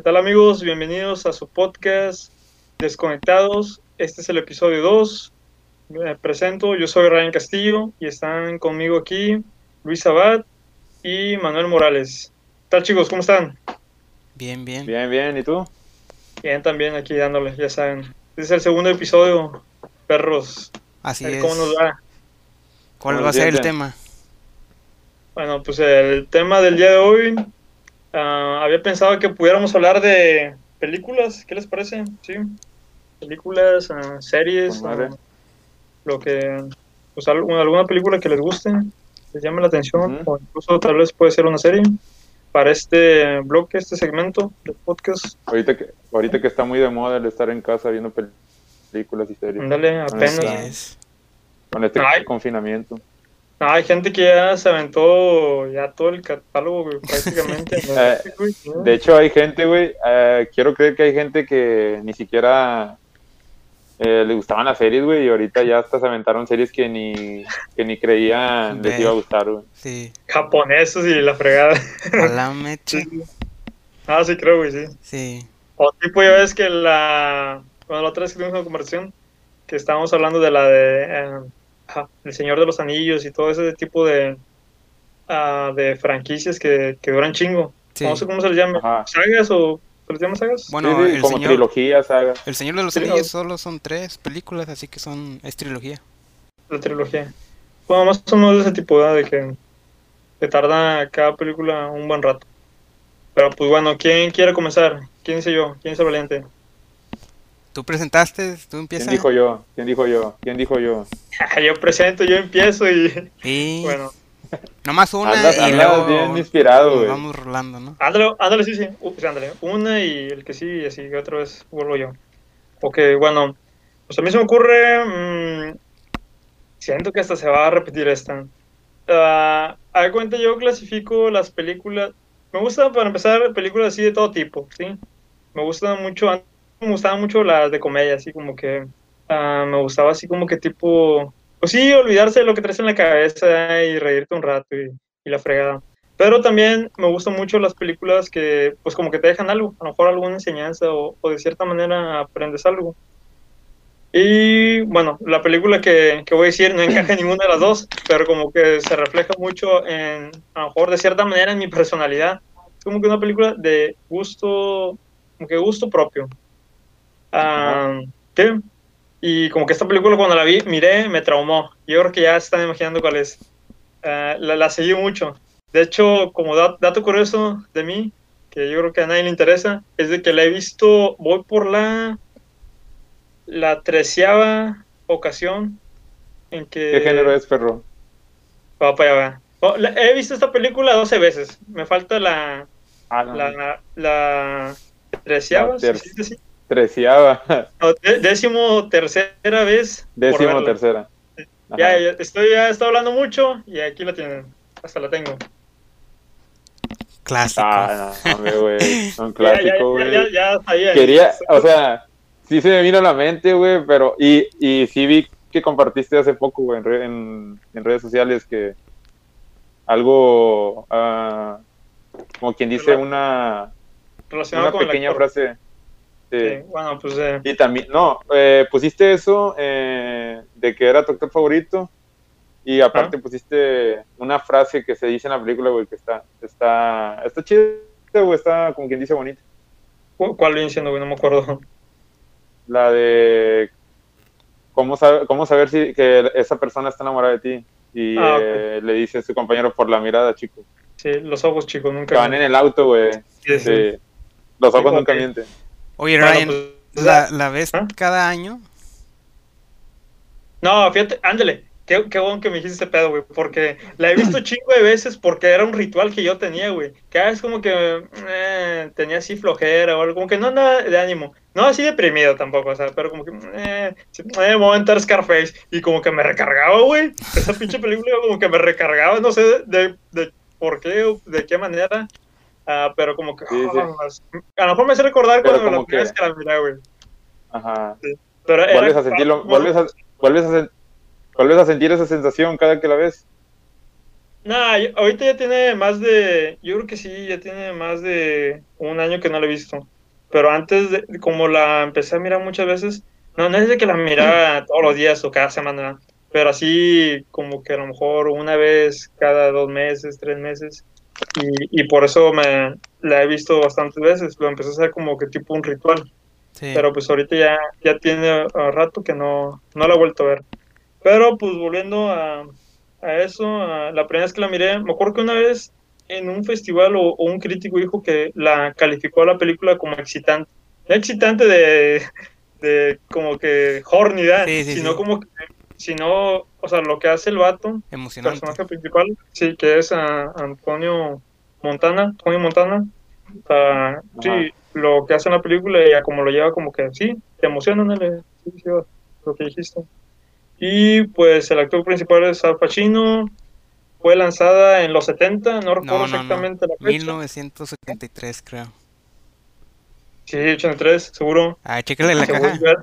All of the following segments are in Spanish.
¿Qué tal amigos? Bienvenidos a su podcast Desconectados. Este es el episodio 2. Me presento, yo soy Ryan Castillo y están conmigo aquí Luis Abad y Manuel Morales. ¿Qué tal chicos? ¿Cómo están? Bien, bien. Bien, bien. ¿Y tú? Bien, también aquí dándoles, ya saben. Este es el segundo episodio, perros. Así es. ¿Cómo nos va? ¿Cuál ¿Cómo va a ser el tema? Bueno, pues el tema del día de hoy, ah, había pensado que pudiéramos hablar de películas, ¿qué les parece? Sí, películas, ah, series, ah, lo que, pues algu- alguna película que les guste, les llame la atención, o incluso tal vez puede ser una serie para este bloque, este segmento de podcast. Ahorita que, ahorita que está muy de moda el estar en casa viendo pel- películas y series. Ándale, apenas. Así está. es. Con este Ay. confinamiento. No, hay gente que ya se aventó ya todo el catálogo güey, prácticamente. ¿no? De hecho, hay gente, güey. eh, quiero creer que hay gente que ni siquiera eh, le gustaban las series, güey. Y ahorita ya hasta se aventaron series que ni, que ni creían les iba a gustar, güey. Sí. Japonesos y la fregada. A la mecha. Ah, sí, creo, güey, sí. Sí. O tipo, ya ves que la. Bueno, la otra vez que tuvimos una conversación, que estábamos hablando de la de. eh, ajá, El Señor de los Anillos y todo ese tipo de. ah, de franquicias que, que duran chingo. Sí. No sé cómo se les llama. Ajá. ¿Sagas o se les llama sagas? Bueno, Sí, sí, el como señor, trilogía, saga. el Señor de los Anillos solo son tres películas, así que son es trilogía. La trilogía. Bueno, más o menos de ese tipo, ¿verdad? De que. que tarda cada película un buen rato. Pero pues bueno, ¿quién quiere comenzar? ¿Quién dice yo? ¿Quién es el valiente? Tú presentaste, tú ¿Quién empiezas. dijo yo? ¿Quién dijo yo? ¿Quién dijo yo? yo presento, yo empiezo y. Y Bueno. nomás una Andas, y andas luego bien inspirado, güey. vamos rolando, ¿no? Ándale, ándale, sí, sí. Uh, sí, ándale. Una y el que sí, y así que otra vez vuelvo yo. Ok, bueno. Pues a mí se me ocurre. mm, siento que hasta se va a repetir esta. Ah, a ver, cuenta, yo clasifico las películas. Me gustan, para empezar, películas así de todo tipo, ¿sí? Me gustan mucho. Me gustaban mucho las de comedia, así como que. ah, me gustaba así como que tipo. Pues sí, olvidarse de lo que traes en la cabeza y reírte un rato y, y la fregada. Pero también me gustan mucho las películas que, pues como que te dejan algo, a lo mejor alguna enseñanza o, o de cierta manera aprendes algo. Y bueno, la película que, que voy a decir no encaja en ninguna de las dos, pero como que se refleja mucho en, a lo mejor de cierta manera en mi personalidad. Es como que una película de gusto, como que gusto propio. ¿Qué? Y como que esta película cuando la vi, miré, me traumó. Yo creo que ya están imaginando cuál es. Ah, la, la seguí mucho. De hecho, como da- dato curioso de mí, que yo creo que a nadie le interesa, es de que la he visto, voy por la, la treceava ocasión en que... ¿Qué género es, perro? Va para allá, va. Oh, he visto esta película 12 veces. Me falta la, Ah, no. la, la treceava, La ¿sí ter- se dice así? Treceava. No, dé- décimo tercera vez. Décimo tercera. Ya, Ajá. ya, estoy, ya estoy hablando mucho y aquí la tienen. Hasta la tengo. Clásico. Ah, no, hombre, güey. Un Ya, ya, clásico, ya, güey. ya, ya sabía. Quería, o sea, sí se me vino a la mente, güey, pero. Y, y sí vi que compartiste hace poco, güey, en, re- en, en redes sociales que. Algo. ah, como quien dice, una, relacionado una con pequeña frase. Sí. Sí, bueno, pues eh, Y también, no, eh, pusiste eso eh, de que era tu actor favorito. Y aparte pusiste una frase que se dice en la película, güey, que está, está, está chida, güey, está como quien dice bonita. ¿cu- ¿cuál viene siendo, güey? No me acuerdo. La de cómo, sabe- cómo saber si que esa persona está enamorada de ti. Y Ah, eh, le dice a su compañero por la mirada, chico. Sí, los ojos, chicos, Que nunca. van en el auto, güey. Sí, sí. Los ojos nunca mienten. Oye, Bueno, Ryan, pues, ¿la, la ves ¿Ah? cada año? No, fíjate, ándale. Qué, qué bueno que me dijiste ese pedo, güey. Porque la he visto chingo de veces porque era un ritual que yo tenía, güey. Cada vez como que eh, tenía así flojera o algo. Como que no andaba de ánimo. No así deprimido tampoco, o sea, pero como que eh, sí, eh, me voy a entrar Scarface. Y como que me recargaba, güey. Esa pinche película como que me recargaba, no sé de, de por qué o de qué manera. Ah, pero como que. Sí, sí. ah, a lo mejor me hace recordar Pero cuando la primera vez que- que la miré, güey. Ajá. Pero era- Vuelves a sentirlo, vuelves a, vuelves a, sen- vuelves a sentir esa sensación cada que la ves. Nah, ahorita ya tiene más de, yo creo que sí, ya tiene más de un año que no la he visto. Pero antes, de, como la empecé a mirar muchas veces, no, no es de que la mirara todos los días o cada semana, pero así como que a lo mejor una vez cada dos meses, tres meses. Y, y por eso me la he visto bastantes veces. Lo empecé a hacer como que tipo un ritual. Sí. Pero pues ahorita ya, ya tiene uh, rato que no, no la he vuelto a ver. Pero pues volviendo a, a eso, a la primera vez que la miré, me acuerdo que una vez en un festival o, o un crítico dijo que la calificó a la película como excitante. No excitante de, de como que horny, ¿verdad? Sí, sí, sino como que, sino, o sea, lo que hace el vato, Emocionante. personaje principal, sí, que es ah, Antonio Montana, Antonio Montana. O sea, sí, lo que hace en la película y a como lo lleva, como que sí, te emociona, ¿no? Sí, sí, lo que dijiste. Y pues el actor principal es Al Pacino. Fue lanzada en los 70, no recuerdo No, no, no. exactamente la fecha. 1973, creo. Sí, 83, seguro. Ah, chécale la según, caja.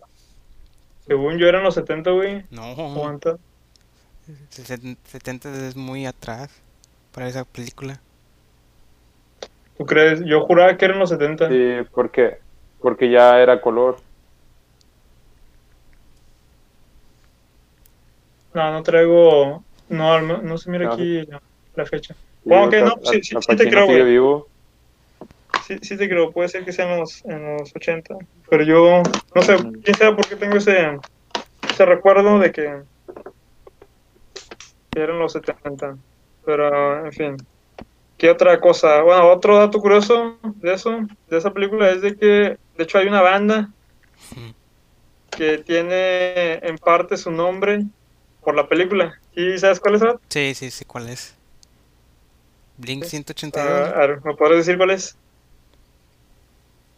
Según yo eran los 70, güey. No, Aguanta. 70 es muy atrás para esa película. ¿Tú crees? Yo juraba que eran los 70. Sí, porque, porque ya era color. No, no traigo. No, no se mira No. aquí la, fecha. Bueno, ok, Al- no, sí, sí, sí te creo, güey. vivo. Sí, sí te creo, puede ser que sean los, en los 80. Pero yo, no sé, quién sabe por qué tengo ese, ese recuerdo de que, que eran los 70. Pero, en fin. ¿Qué otra cosa? Bueno, otro dato curioso de eso, de esa película, es de que, de hecho, hay una banda que tiene en parte su nombre por la película. ¿Y sabes cuál es? Sí, sí, sí, ¿cuál es? Blink Ah, 182. a ver, ¿me puedes decir cuál es?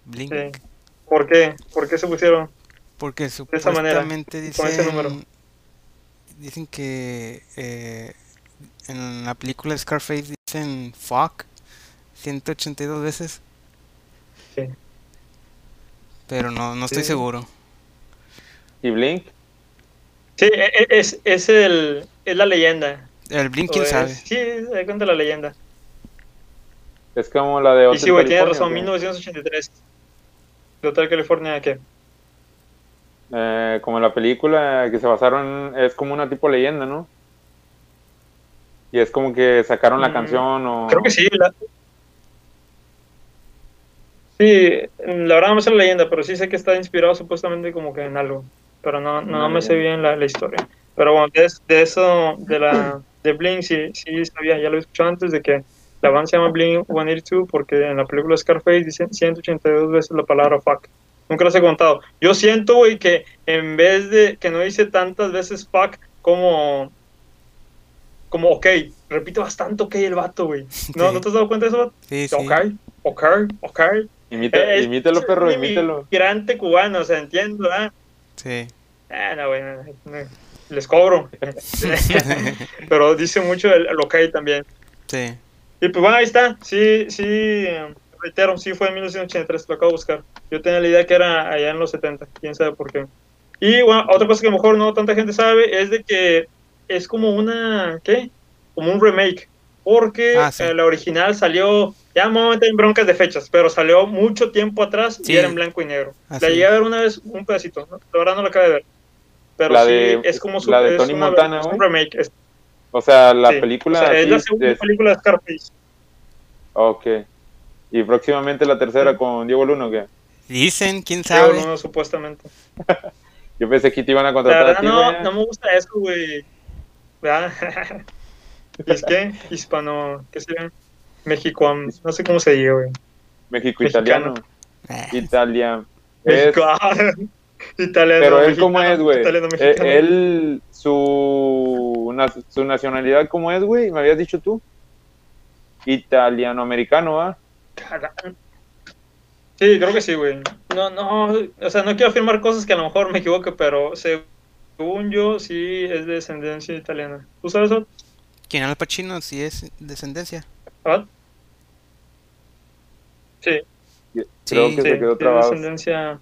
Blink. Sí. ¿Por qué? ¿Por qué se pusieron? Porque esa manera, supuestamente con ese número. dicen, dicen que eh, en la película Scarface dicen fuck 182 veces, Sí. pero no, no estoy Sí. seguro. ¿Y Blink? Sí, e- e- es, es, el, es la leyenda. El Blink, quién es- sabe. Sí, se cuenta la leyenda. Es como la de Y sí, güey, California, razón, ¿o qué? 1983. De Hotel California, ¿qué? Eh, como la película que se basaron, es como una tipo leyenda, ¿no? Y es como que sacaron la Mm, canción o... Creo que sí. La... Sí, la verdad no me sé la leyenda, pero sí sé que está inspirado supuestamente como que en algo. Pero no, no, Una me sé bien la, la historia. Pero bueno, de, de eso, de la de Blink, sí, sí sabía, ya lo he escuchado antes, de que la banda se llama Blink 182 porque en la película Scarface dicen 182 veces la palabra fuck. Nunca los he contado. Yo siento, güey, que en vez de que no dice tantas veces fuck como como ok, repite bastante ok el vato, güey. ¿No, Sí. ¿no te has dado cuenta de eso? vato? Sí, sí. Ok, ok, ok. Imita- Es- imítalo, perro, es imítalo. Inmigrante cubano, o sea, entiendo, ¿ah? Sí. Ah, no, güey, no, no, les cobro. Pero dice mucho el, el ok también. Sí. Y pues bueno, ahí está. Sí, sí, reitero, sí fue en 1983, lo acabo de buscar. Yo tenía la idea que era allá en los 70, quién sabe por qué. Y bueno, otra cosa que a lo mejor no tanta gente sabe es de que es como una, ¿qué? Como un remake. Porque Ah, sí. eh, la original salió, ya me voy a meter en broncas de fechas, pero salió mucho tiempo atrás Sí. y era en blanco y negro. Así La llegué a es. ver una vez, un pedacito, ¿no? la verdad no la acabé de ver. Pero La sí, de- es como su, la de es Tony una- Montana, es un remake. es- O sea, la sí. película... O sea, es la segunda es- película de Scarface. Ok. Y próximamente la tercera con Diego Luna, ¿o qué? Dicen, quién Diego sabe. Luna, supuestamente. Yo pensé que te iban a La contratar a verdad ti, no, güey. no me gusta eso, güey. ¿Verdad? ¿Y es que? Hispano, ¿qué sería? México, no sé cómo se diga, güey. México Mexicano. italiano. Eh, Italia. Es- italiano. pero él mexicano, cómo es, güey. Italiano, Eh, mexicano. Él, su, na- su nacionalidad, ¿cómo es, güey? ¿Me habías dicho tú? Italiano-americano, ¿va? Cara- Sí, creo que sí, güey. No, no, o sea, no quiero afirmar cosas que a lo mejor me equivoque, pero según yo, sí es de descendencia italiana. ¿Tú sabes eso? ¿Quién Al Pacino? Si es descendencia. ¿Ah? Sí, Creo Sí, que sí, se quedó trabado. descendencia.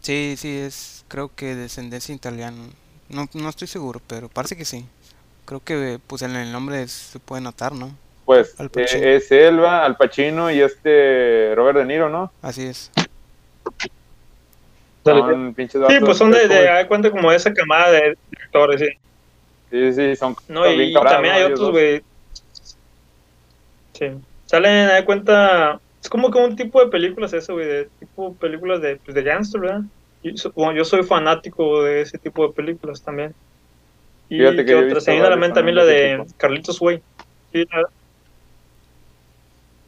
Sí, sí, es, creo que descendencia italiana. No, no estoy seguro, pero parece que sí. Creo que pues en el nombre se puede notar, ¿no? Pues Al eh, es Elba, Al Pacino y este Robert De Niro, ¿no? Así es. Son pinches Sí, pues son de, de, de cuenta como de esa camada de directores, sí. Sí, sí, son No, y también hay otros, güey. Sí. Salen, haz de cuenta. Es como que un tipo de películas eso, güey. De tipo películas de, pues, de gangster, ¿verdad? Y bueno, yo soy fanático de ese tipo de películas también. Y Fíjate que otra, se viene a la mente también la de tipo. Carlitos Way. Sí, la,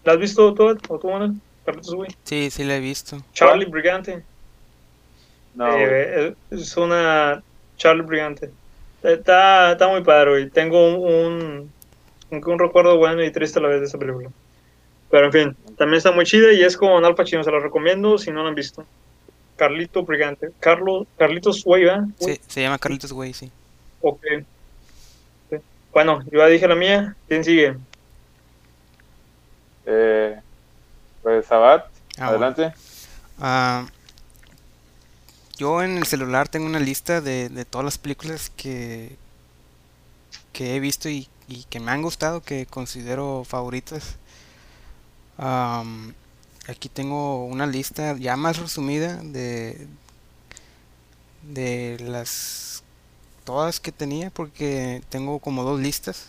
¿la has visto tú, o tú, Manuel? Carlitos Way. Sí, sí la he visto. Charlie Brigante. No, Eh, es una Charlie Brigante. Está, está muy padre, güey. Tengo un, un, un- un recuerdo bueno y triste a la vez de esa película. Pero en fin, también está muy chida y es con Al Pacino, se la recomiendo si no la han visto. Carlito Brigante. Carlos, Carlitos Way, ¿verdad? Sí, se llama Carlitos Way, sí. Ok. Bueno, yo ya dije la mía. ¿Quién sigue? Eh, pues Sabat, Ah, adelante. Ah, yo en el celular tengo una lista de, de todas las películas que, que he visto y, y que me han gustado, que considero favoritas. Aquí tengo una lista ya más resumida de, de las todas que tenía, porque tengo como dos listas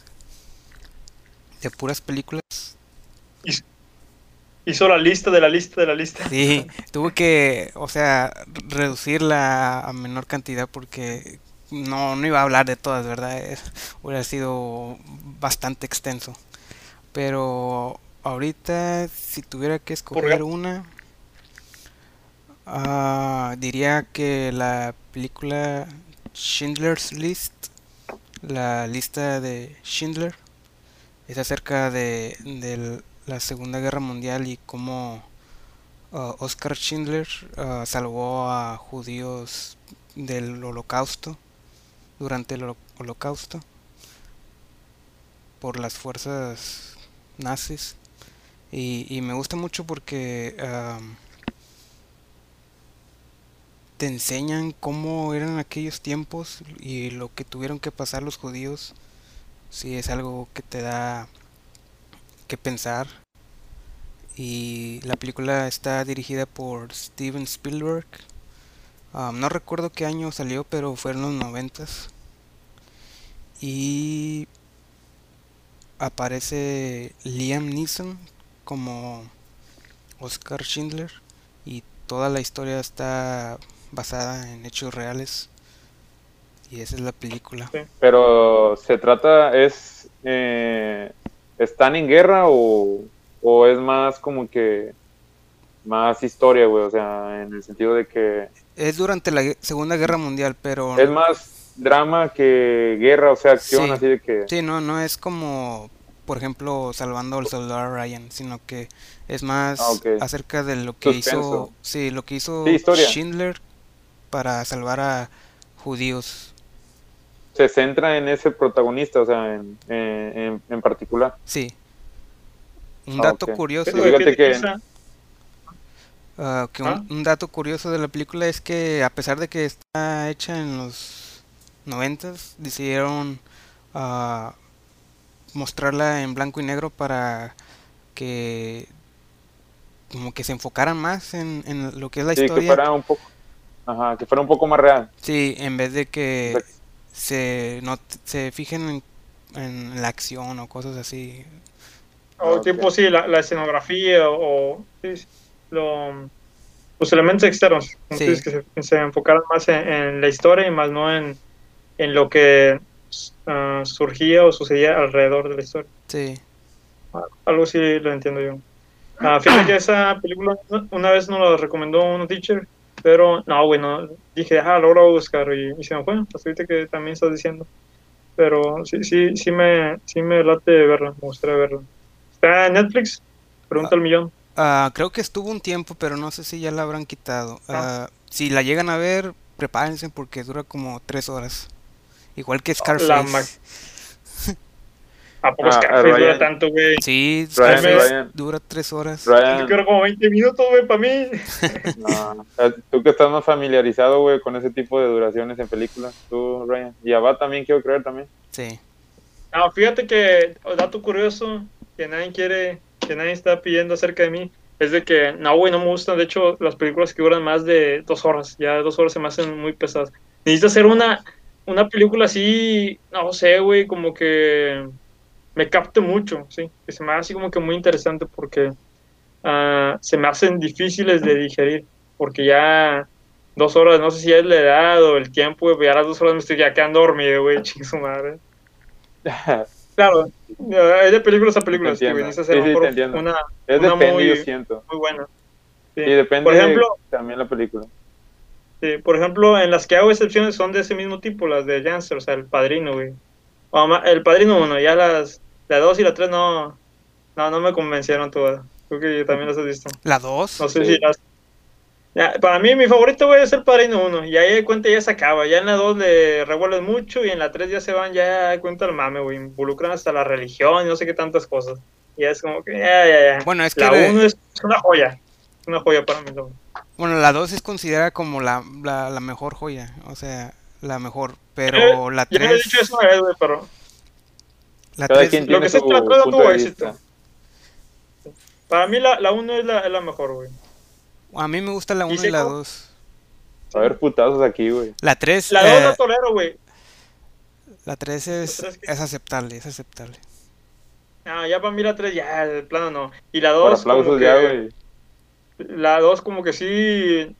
de puras películas Hizo la lista de la lista de la lista. Sí, tuve que, o sea, reducirla a menor cantidad porque no, no iba a hablar de todas, ¿verdad? Es- hubiera sido bastante extenso. Pero ahorita, si tuviera que escoger una, ah, diría que la película Schindler's List, la lista de Schindler, es acerca de, de la Segunda Guerra Mundial y cómo uh, Oscar Schindler uh, salvó a judíos del holocausto durante el holo- holocausto por las fuerzas nazis y, me gusta mucho porque te enseñan cómo eran aquellos tiempos y lo que tuvieron que pasar los judíos si es algo que te da que pensar y la película está dirigida por Steven Spielberg. No recuerdo qué año salió, pero fue en los noventas. Y aparece Liam Neeson como Oscar Schindler y toda la historia está basada en hechos reales. Y esa es la película. Pero se trata, es, eh, ¿están en guerra o, o es más como que más historia, güey? O sea, en el sentido de que Es durante la Segunda Guerra Mundial, pero es más drama que guerra, o sea, acción, Sí. así de que... Sí, no, no es como, por ejemplo, salvando al soldado Ryan, sino que es más Ah, acerca de lo que hizo, sí, lo que hizo Sí. Schindler para salvar a judíos. Se centra en ese protagonista, o sea, en, en, en- particular. Sí. Un Ah, dato curioso, Fíjate que- ah, que un, ¿Ah? un dato curioso de la película es que a pesar de que está hecha en los noventas, decidieron ah, mostrarla en blanco y negro para que como que se enfocaran más en, en lo que es la Sí, que historia. fuera un poco... Ajá, que fuera un poco más real. Sí, en vez de que Exacto. se, no, se fijen en, en la acción o cosas así. O tipo, sí, la, la escenografía o sí, lo- los elementos externos, Sí. que se, se enfocaran más en, en la historia y más no en, en lo que ah, surgía o sucedía alrededor de la historia. Sí, Algo sí lo entiendo yo. Ah, fíjate que esa película una vez nos la recomendó un teacher, pero no, bueno, dije, ah, lo voy a buscar y, y se me fue, hasta ahorita que también estás diciendo. Pero sí, sí, sí me, sí me late verla, me gustaría verla. ¿Está en Netflix? Pregunta al millón. Ah, creo que estuvo un tiempo, pero no sé si ya la habrán quitado. Ah. Ah, si la llegan a ver, prepárense porque dura como tres horas. Igual que Scarface. ¿A poco Ah, Scarface Ryan. dura tanto, güey? Sí, Ryan, Scarface Ryan. dura tres horas. Yo quiero como 20 minutos, güey, para mí. no, tú que estás más familiarizado, güey, con ese tipo de duraciones en películas, tú, Ryan. Y Abad también quiero creer también. Sí. No, fíjate que, dato curioso, que nadie quiere, que nadie está pidiendo acerca de mí, es de que, no, güey, no me gustan, de hecho, las películas que duran más de dos horas, ya dos horas se me hacen muy pesadas. Necesito hacer una, una película así, no sé, güey, como que me capte mucho, sí, que se me hace así como que muy interesante porque uh, se me hacen difíciles de digerir, porque ya dos horas, no sé si es la edad o el tiempo, güey, ya las dos horas me estoy ya quedando dormido, güey, ching su madre. claro, es de películas a películas, que güey, hacer sí, sí, una, es una depende, muy, yo siento. muy buena. Sí, depende por ejemplo, también la película. Sí, por ejemplo, en las que hago excepciones son de ese mismo tipo, las de Janssen, o sea, el padrino, güey. El padrino 1, ya las la 2 y la 3 no, no, no me convencieron todas. Creo que también las has visto. ¿La 2? No sé sí. si las... Ya, para mí, mi favorito, güey, es el Padrino 1. Y ahí de cuenta ya se acaba. Ya en la 2 le revuelven mucho y en la 3 ya se van, ya de cuenta el mame, güey. Involucran hasta la religión y no sé qué tantas cosas. Y es como que, ya, ya, ya. Bueno, es que. La 1 es una joya. Es una joya para mí, güey. Bueno, la 2 es considerada como la, la, la, mejor joya. O sea, la mejor. Pero la 3. Ya he dicho eso una vez, güey, pero. La Cada 3. quien Lo que se su trató de punto tuvo éxito. Para mí la, la 1 es la, es la mejor, güey. A mí me gusta la 1 sé y la cómo- 2. A ver, putazos aquí, güey. La 3. La 2 la tolero, güey. la 3 es, La tres que- es aceptable, es aceptable. Ah, ya para mí la 3 ya, de plano no. Y la Por 2 aplausos como ya, que... güey. La 2 como que sí...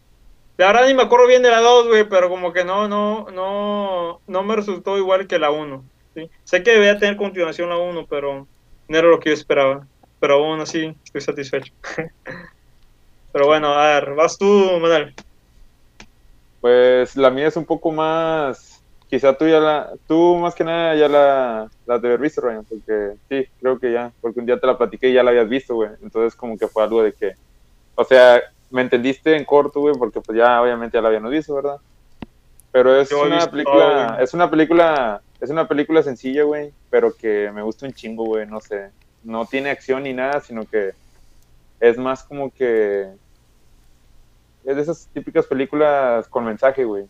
La verdad ni me acuerdo bien de la 2, güey, pero como que no, no, no, no me resultó igual que la 1. ¿sí? Sé que debía tener continuación la 1, pero no era lo que yo esperaba. Pero aún así estoy satisfecho. pero bueno, a ver, vas tú, Manuel. Pues la mía es un poco más. Quizá tú ya la. Tú más que nada ya la, la de haber visto, Ryan, porque sí, creo que ya. Porque un día te la platiqué y ya la habías visto, güey. Entonces, como que fue algo de que. O sea, me entendiste en corto, güey, porque pues ya obviamente ya la habíamos visto, ¿verdad? Pero es Yo una película. todo, es una película. Es una película sencilla, güey, pero que me gusta un chingo, güey, no sé. No tiene acción ni nada, sino que es más como que es de esas típicas películas con mensaje, güey.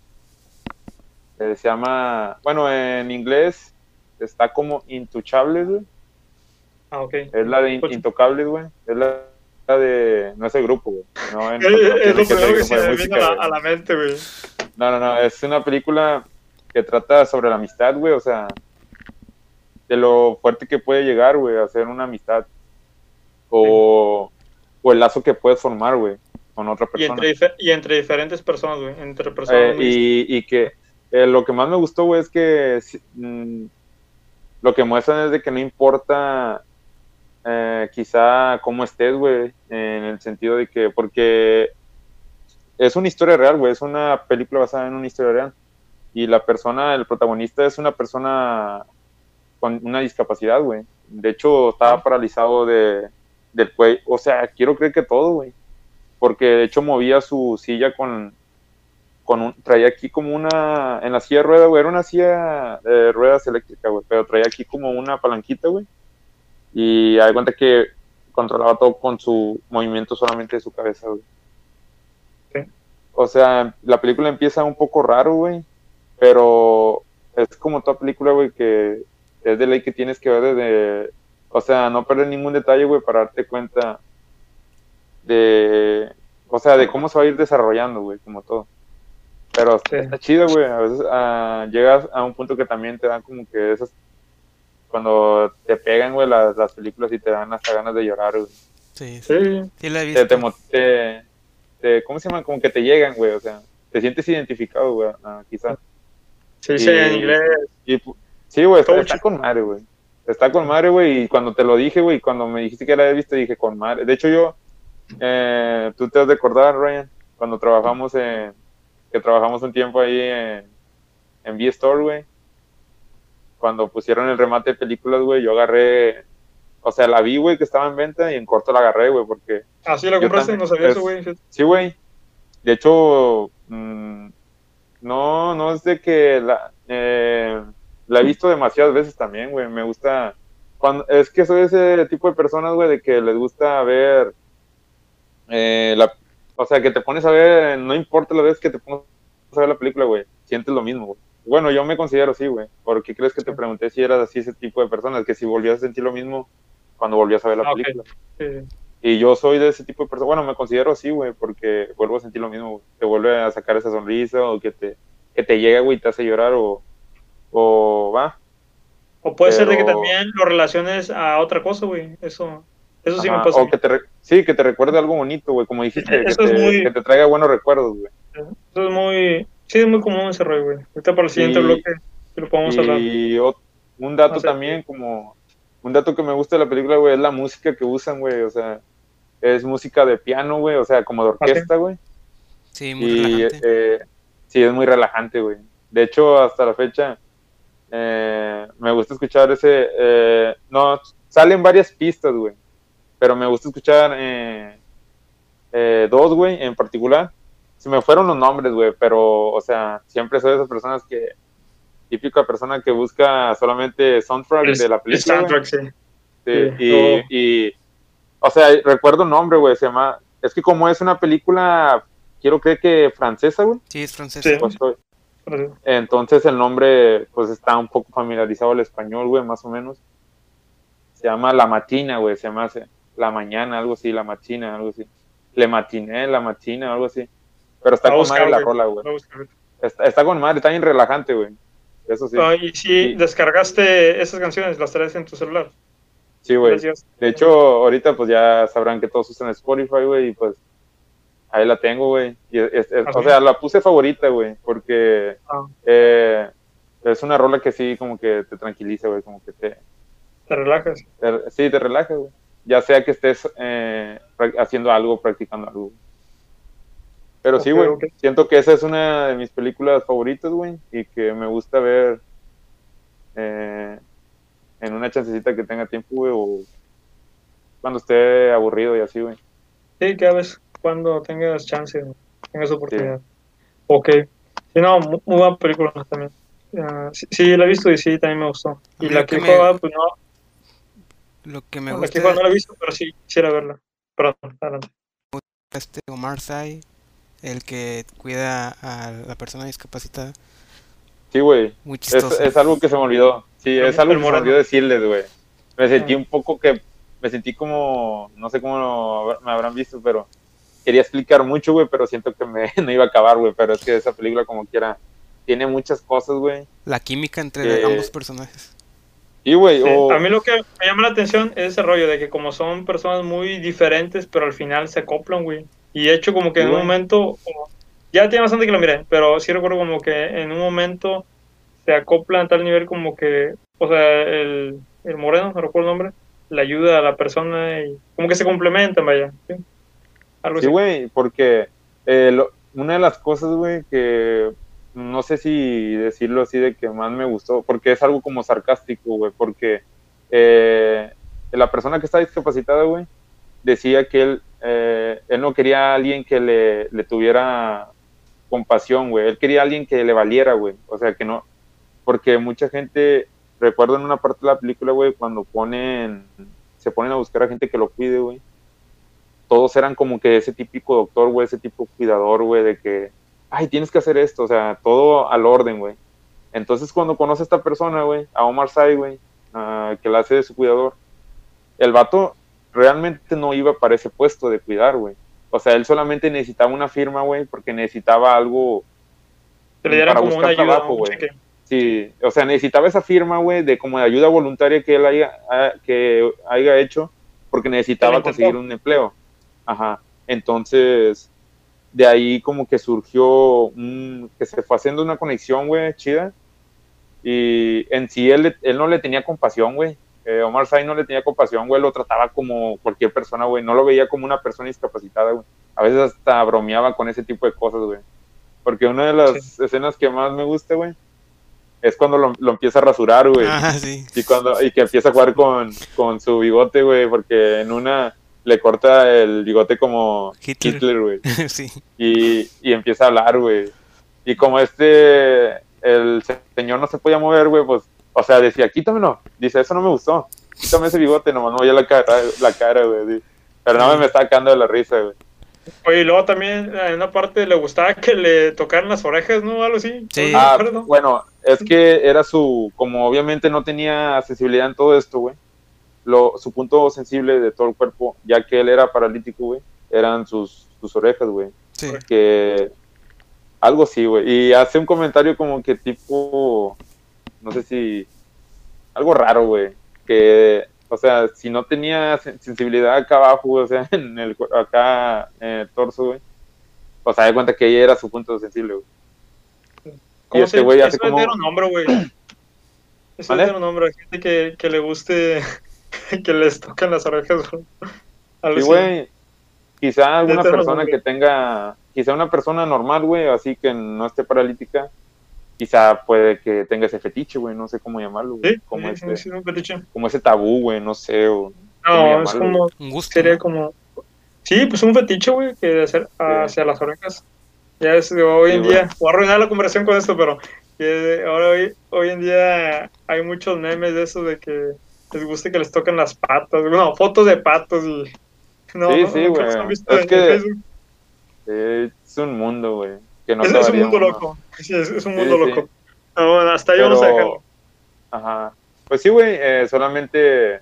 Eh, se llama, bueno, en inglés está como Intouchables, güey. Ah, ok. Es la de In- Intocables, güey. Es la de, no es el grupo, güey. No, en- Es, lo primero que se me vino a la, mente, güey. No, no, no, es una película que trata sobre la amistad, güey, o sea, de lo fuerte que puede llegar, güey, a hacer una amistad. O, o el lazo que puedes formar, güey, con otra Y persona. entre, y entre diferentes personas, güey. Entre personas Eh, y, y que eh, lo que más me gustó, güey, es que mm, lo que muestran es de que no importa eh, quizá cómo estés, güey, en el sentido de que, porque es una historia real, güey, es una película basada en una historia real. Y la persona, el protagonista es una persona con una discapacidad, güey. De hecho, estaba paralizado de, del cuello. O sea, quiero creer que todo, güey. Porque de hecho movía su silla con, con un, traía aquí como una, en la silla de ruedas, güey, era una silla de ruedas eléctrica, güey, pero traía aquí como una palanquita, güey. Y hay cuenta que controlaba todo con su movimiento solamente de su cabeza, güey. Sí. O sea, la película empieza un poco raro, güey, pero es como toda película, güey, que es de ley que tienes que ver desde, o sea, no perder ningún detalle, güey, para darte cuenta de, o sea, de cómo se va a ir desarrollando, güey, como todo. Pero Sí. está chido, güey, a veces ah, llegas a un punto que también te dan como que esas, cuando te pegan, güey, las, las películas y te dan hasta ganas de llorar, güey. Sí, sí, Sí, sí la he Te, visto. te, te- te- ¿cómo se llama? Como que te llegan, güey, o sea, te sientes identificado, güey, ah, quizás. sí, sí, en inglés. Y, sí, güey, está, con madre, güey. Está con madre, güey. Y cuando te lo dije, güey, cuando me dijiste que la había visto, dije con madre. De hecho, yo, eh, tú te has de acordar, Ryan, cuando trabajamos en, que trabajamos un tiempo ahí en, en V-Store, güey. Cuando pusieron el remate de películas, güey, yo agarré, o sea, la vi, güey, que estaba en venta y en corto la agarré, güey, porque Así la Yo compraste, no sabía Es- eso, güey. Sí, güey. De hecho, mm, no, no es de que la, eh, la he visto demasiadas veces también, güey. Me gusta. Cuando, es que soy ese tipo de personas, güey, de que les gusta ver. eh, la, o sea, que te pones a ver, no importa la vez que te pones a ver la película, güey. Sientes lo mismo, güey. Bueno, yo me considero así, güey. ¿Por qué crees que te pregunté si eras así ese tipo de personas? Que si volvías a sentir lo mismo cuando volvías a ver la Ah, película. Sí. Y yo soy de ese tipo de persona. Bueno, me considero así, güey, porque vuelvo a sentir lo mismo. güey. Te vuelve a sacar esa sonrisa o que te, que te llega, güey, te hace llorar o, o va. O puede ser de que también lo relaciones a otra cosa, güey. Eso, eso sí Ajá, me pasa. O que te, re- sí, que te recuerde algo bonito, güey, como dijiste, que Eso es te, muy- que te traiga buenos recuerdos, güey. Eso es muy, sí, es muy común ese rollo, güey. Ahorita para el siguiente Y- bloque que lo podemos hablar. Y un dato también, como un dato que me gusta de la película, güey, es la música que usan, güey. O sea, es música de piano, güey, o sea, como de orquesta, güey. Sí, muy Y relajante. eh, sí, es muy relajante, güey. De hecho, hasta la fecha, eh, me gusta escuchar ese. eh, no, salen varias pistas, güey. Pero me gusta escuchar eh, eh, dos, güey, en particular. Se me fueron los nombres, güey, pero, o sea, siempre soy de esas personas que. Típica persona que busca solamente soundtrack El- de la el película. soundtrack, sí. Sí, Sí, y, oh. y, o sea, recuerdo el nombre, güey, se llama, es que como es una película, quiero creer que francesa, güey, Sí, es francés. Sí. pues, soy- Pero- entonces el nombre, pues está un poco familiarizado al español, güey, más o menos. Se llama La Matina, güey, se llama La Mañana, algo así, La Matina, algo así. Le Matiné, La Matina, algo así. Pero está con madre la rola, güey. Está, está con madre, está bien relajante, güey. Eso sí. Y si descargaste esas canciones, las traes en tu celular. Sí, güey. De hecho, ahorita pues ya sabrán que todos usan Spotify, güey, y pues ahí la tengo, güey. Y es- ¿Ah, o sea, la puse favorita, güey, porque Ah. eh, es una rola que sí como que te tranquiliza, güey, como que te, te relajas. te- sí, te relaja, güey. Ya sea que estés eh, haciendo algo, practicando algo. Pero sí, güey, siento que esa es una de mis películas favoritas, güey, y que me gusta ver eh, en una chancecita que tenga tiempo, güey, o cuando esté aburrido y así, güey. Sí, que a veces cuando tengas chance, tengas oportunidad. Ok. Sí, no, mu- muy, buena película también. Ah, sí, sí, la he visto y sí, también me gustó. Y la que que me- juega, pues no, Lo que me la gusta que juega no la he visto, pero sí quisiera verla. Perdón, adelante. es este Omar Sy, el que cuida a la persona discapacitada. Sí, güey. Muy Es, chistoso. es algo que se me olvidó. Sí, es algo que se me olvidó decirles, güey. Me sentí un poco que, me sentí como, no sé cómo me habrán visto, pero quería explicar mucho, güey, pero siento que me, no iba a acabar, güey. Pero es que esa película como quiera tiene muchas cosas, güey. La química entre ambos personajes. Y, güey, Sí, o- A mí lo que me llama la atención es ese rollo de que como son personas muy diferentes, pero al final se acoplan, güey. Y de hecho como que en un momento, ya tiene bastante que lo miré, pero sí recuerdo como que en un momento se acoplan a tal nivel como que, o sea, el, el moreno, no recuerdo el nombre, le ayuda a la persona y como que se complementan, vaya. ¿sí? Algo Sí, güey, porque eh, lo- una de las cosas, güey, que no sé si decirlo así de que más me gustó, porque es algo como sarcástico, güey, porque eh, la persona que está discapacitada, güey, decía que él, eh, él no quería a alguien que le, tuviera compasión, güey, él quería a alguien que le valiera, güey, o sea, que no, porque mucha gente, recuerdo en una parte de la película, güey, cuando ponen, se ponen a buscar a gente que lo cuide, güey, todos eran como que ese típico doctor, güey, ese tipo cuidador, güey, de que, ay, tienes que hacer esto, o sea, todo al orden, güey. Entonces, cuando conoce a esta persona, güey, a Omar Sy, güey, ah, que la hace de su cuidador, el vato realmente no iba para ese puesto de cuidar, güey. O sea, él solamente necesitaba una firma, güey, porque necesitaba algo, Que le dieran para como una buscar ayuda, trabajo, güey. sí, o sea, necesitaba esa firma, güey, de como de ayuda voluntaria que él haya, ah, que haya hecho, porque necesitaba conseguir un empleo. Ajá. Entonces, de ahí como que surgió un, que se fue haciendo una conexión, güey, chida. Y en sí él, él no le tenía compasión, güey. Eh, Omar Sy no le tenía compasión, güey, lo trataba como cualquier persona, güey. No lo veía como una persona discapacitada, güey. A veces hasta bromeaba con ese tipo de cosas, güey. Porque una de las escenas que más me gusta, güey, es cuando lo, lo empieza a rasurar, güey. Ah, sí. Y cuando y que empieza a jugar con, con su bigote, güey, porque en una le corta el bigote como Hitler. Hitler, güey. sí. Y, y empieza a hablar, güey. Y como este, el señor no se podía mover, güey, pues, o sea, decía, quítamelo. Dice, eso no me gustó. Quítame ese bigote, nomás no veía la cara, la cara, güey. Pero no me estaba cagando de la risa, güey. Oye, y luego también en una parte le gustaba que le tocaran las orejas, ¿no? Algo así. Sí. Ah, acuerdo. bueno, es que era su, como obviamente no tenía sensibilidad en todo esto, güey, lo, su punto sensible de todo el cuerpo, ya que él era paralítico, güey, eran sus, sus orejas, güey, Sí. que algo sí, güey, y hace un comentario como que tipo, no sé si, algo raro, güey, que, o sea, si no tenía sen- sensibilidad acá abajo, güey, o sea, en el, acá en el torso, güey, o sea, de cuenta que ahí era su punto sensible, güey. ¿Cómo y este se- güey eso hace es como- de un nombre, güey. Eso ¿Vale? es un nombre. Gente que, que le guste que les toquen las orejas, güey. Sí, güey. Quizá alguna persona que tenga, quizá una persona normal, güey, así que no esté paralítica, quizá puede que tenga ese fetiche, güey, no sé cómo llamarlo, güey, Sí, como, sí, este, sí, un fetiche. como ese tabú, güey, no sé, o ¿Cómo No, es como, Un gusto. sería ¿no? como, sí, pues un fetiche, güey, que de hacer hacia las orejas. Ya es de hoy Sí, en día, voy a arruinar la conversación con esto, pero que ahora hoy, hoy en día hay muchos memes de eso de que les guste que les toquen las patas, no, fotos de patos y... No, Sí, no, sí, güey. Es que eh, es un mundo, güey, que no es, es un mundo uno. loco, sí, es, es un mundo sí. loco. No, bueno, hasta ahí vamos a Pero- dejarlo. Ajá. Pues sí, güey, eh, solamente,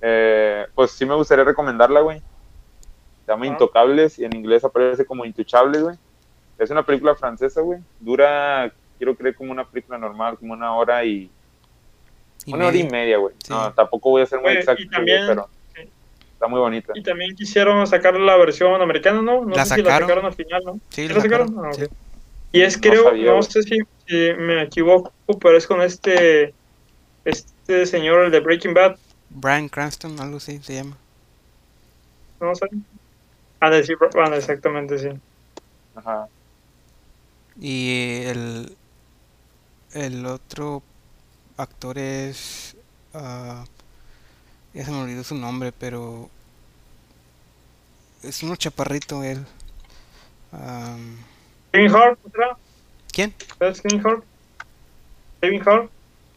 eh, pues sí me gustaría recomendarla, güey. Se llama Ajá. Intocables y en inglés aparece como Intouchables, güey. Es una película francesa, güey. Dura, quiero creer, como una película normal, como una hora y... Y una hora y media. media, güey. Sí. No, tampoco voy a ser muy Güey, exacto, güey, también- pero está muy bonita. Y también quisieron sacar la versión americana, ¿no? No La sé si la sacaron. sacaron al final, ¿no? Sí, ¿Sí la la sacaron? sacaron, Ah, sí. Y es, No creo, sabía, no sé si, si me equivoco, pero es con este, este señor, el de Breaking Bad, Brian Cranston, algo así se llama. ¿no sé? Ah, de, sí, ah, exactamente, sí. Ajá. Y el, el otro actor es... ah, ya se me olvidó su nombre, pero... Es uno chaparrito él. Am, Kevin Hart, ¿otra? ¿Quién? ¿Es Kevin Hart? Kevin Hart.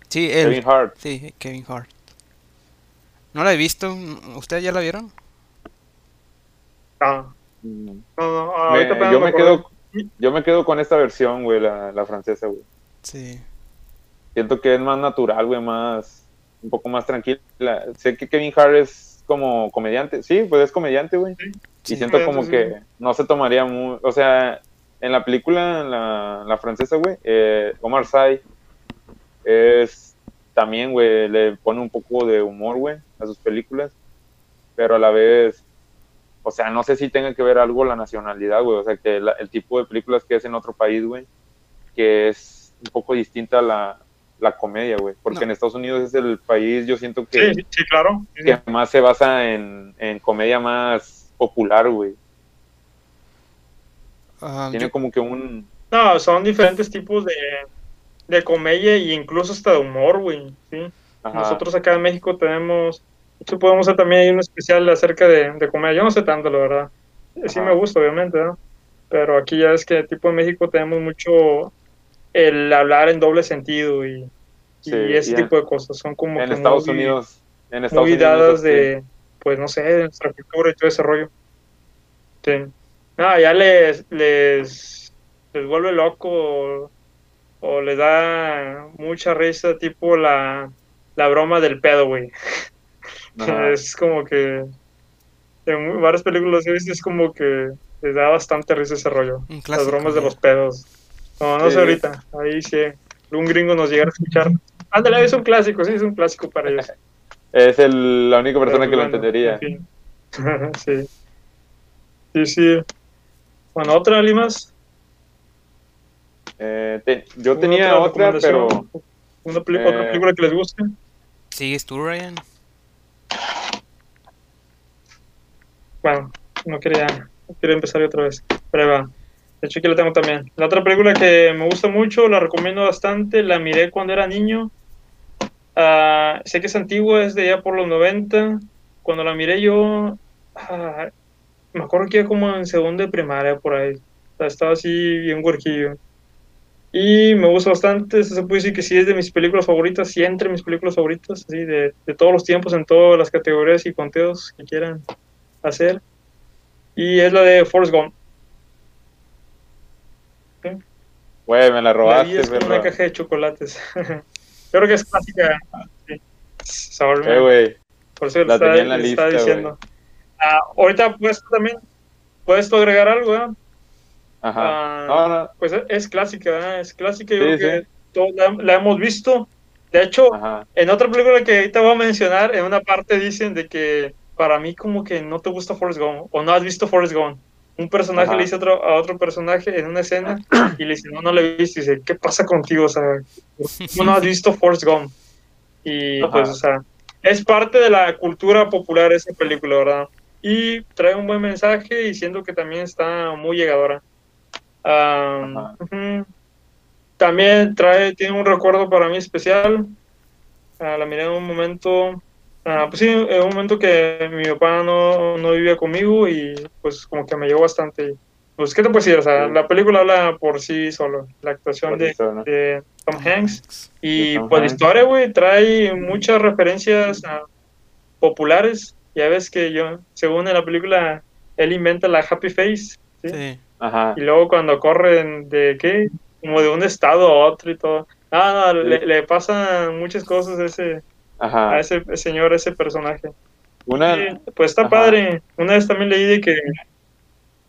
Sí, él. Kevin Hart. Sí, Kevin Hart. No la he visto. ¿Ustedes ya la vieron? Ah, no, no, Me- ahorita yo me quedo yo me quedo con esta versión, güey, la, la francesa, güey. Sí. Siento que es más natural, güey, más un poco más tranquila. Sé que Kevin Hart es como comediante, sí, pues es comediante, güey. Sí. Y siento como sí. que no se tomaría muy, o sea, en la película, en la, la francesa, güey, eh, Omar Sy es también, güey, le pone un poco de humor, güey, a sus películas, pero a la vez, o sea, no sé si tenga que ver algo la nacionalidad, güey, o sea, que la- el tipo de películas que es en otro país, güey, que es un poco distinta a la, la comedia, güey, porque No. en Estados Unidos es el país, yo siento que, Sí, sí, claro. Sí. que más se basa en, en comedia más popular, güey. Tiene yo- como que un... No, son diferentes tipos de, de comedia e incluso hasta de humor, güey. ¿sí? ajá, Nosotros acá en México tenemos, de podemos hacer también un especial acerca de, de comedia. Yo no sé tanto, la verdad. Sí Ajá. me gusta, obviamente, ¿no? Pero aquí ya es que tipo en México tenemos mucho el hablar en doble sentido y, y Sí, ese y en- tipo de cosas. Son como en que Estados muy, Unidos. En Estados muy Unidos dadas de, pues no sé, de nuestra cultura y todo ese rollo. Sí. No, ya les, les, les vuelve loco o, o les da mucha risa, tipo la, la broma del pedo, güey. Es como que en varias películas que he visto es como que les da bastante risa ese rollo. Las bromas de los pedos. No, no Sí. sé ahorita. Ahí sí. Un gringo nos llegara a escuchar. Ándale, es un clásico, sí, es un clásico para ellos. Es el- la única persona Pero, que lo entendería. en fin. sí. Sí, sí. Bueno, otra, ¿alguien más? Eh, te- yo ¿Alguna tenía otra, pero? ¿Una eh, ¿Otra película que les guste? ¿Sigues tú, Ryan? Bueno, no quería, no quería empezar otra vez. Pero ahí va. De hecho, aquí la tengo también. La otra película que me gusta mucho, la recomiendo bastante, la miré cuando era niño. Ah, sé que es antigua, es de ya por los 90. Cuando la miré yo, ah, me acuerdo que iba como en segundo de primaria por ahí. O sea, estaba así bien huerquillo. Y me gusta bastante, se puede decir que sí es de mis películas favoritas, sí entre mis películas favoritas, así de, de todos los tiempos, en todas las categorías y conteos que quieran hacer. Y es la de Forrest Gump. Güey, me la robaste, es como una caja de chocolates. Creo que es clásica. Sí. Eh. Por eso la le tenía en la lista, diciendo. Ah, ahorita puedes también, puedes agregar algo, ¿eh? Ajá. Ah, No, no. Pues es- es clásica, ¿eh? es clásica, yo Sí, creo que todos la, la hemos visto. De hecho, Ajá. en otra película que ahorita voy a mencionar, en una parte dicen de que para mí como que no te gusta Forrest Gump o no has visto Forrest Gump. Un personaje Ajá. le dice otro, a otro personaje en una escena y le dice, no, no lo he visto. Y dice, ¿qué pasa contigo? O sea, ¿cómo no has visto Forrest Gump? Y Ajá. pues, o sea, es parte de la cultura popular esa película, ¿verdad? Y trae un buen mensaje y siento que también está muy llegadora. Ujú. También trae, tiene un recuerdo para mí especial. Ah, la miré en un momento, ah, pues sí, en un momento que mi papá no, no vivía conmigo y pues como que me llegó bastante. Pues, ¿qué te puedo decir? O sea, Sí. la película habla por sí solo. La actuación de, Tom Hanks. Y Tom pues la historia, güey, trae muchas referencias ah, populares. Ya ves que yo, según en la película, él inventa la Happy Face. ¿sí? Sí. Ajá. Y luego cuando corren de qué, como de un estado a otro y todo. Ah, no, le, le pasan muchas cosas a ese, Ajá. a ese señor, a ese personaje. Una. Sí, pues está Ajá. padre. Una vez también leí de que,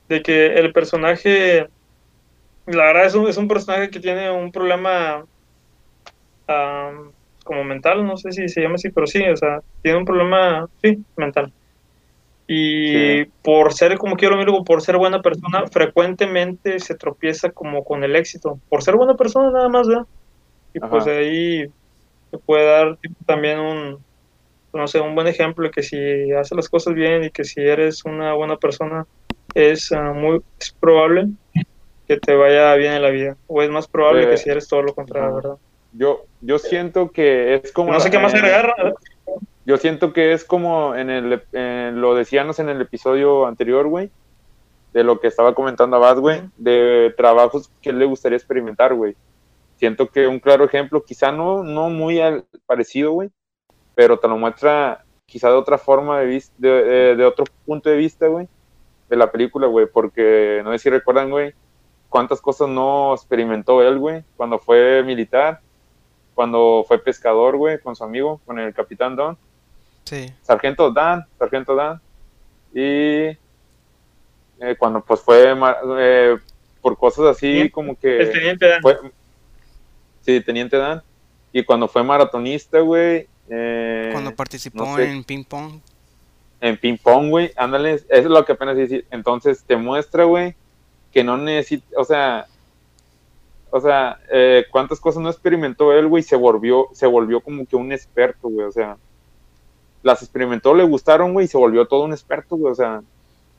de que el personaje, la verdad es un, es un personaje que tiene un problema am, como mental, no sé si se llama así, pero sí, o sea, tiene un problema, sí, mental. Y Sí. por ser, como quiero amigo, por ser buena persona, frecuentemente se tropieza como con el éxito. Por ser buena persona nada más, ¿verdad? Y pues Ajá. ahí se puede dar también un, no sé, un buen ejemplo de que si haces las cosas bien y que si eres una buena persona, es ah, muy es probable que te vaya bien en la vida. O es más probable que si eres todo lo contrario, ajá. ¿verdad? Yo, yo siento que es como. No sé qué más agregar. ¿eh? Yo siento que es como en el, lo decíamos en el episodio anterior, güey, de lo que estaba comentando Abad, güey, de trabajos que él le gustaría experimentar, güey. Siento que un claro ejemplo, quizá no, no muy al- parecido, güey, pero te lo muestra quizá de otra forma de vista, de, de- de otro punto de vista, güey, de la película, güey, porque no sé si recuerdan, güey, cuántas cosas no experimentó él, güey, cuando fue militar, cuando fue pescador, güey, con su amigo, con el capitán Don. Sí. Sargento Dan, Sargento Dan. Y eh, cuando pues fue eh, por cosas así como El que teniente Dan. fue, sí, Teniente Dan. Y cuando fue maratonista, güey, eh, Cuando participó no sé. en ping pong. en ping pong, güey, ándale, eso es lo que apenas decir. Entonces te muestra, güey, que no necesita, o sea, o sea, eh, cuántas cosas no experimentó él, güey, se volvió, se volvió como que un experto, güey, o sea, las experimentó, le gustaron, güey, y se volvió todo un experto, güey, o sea,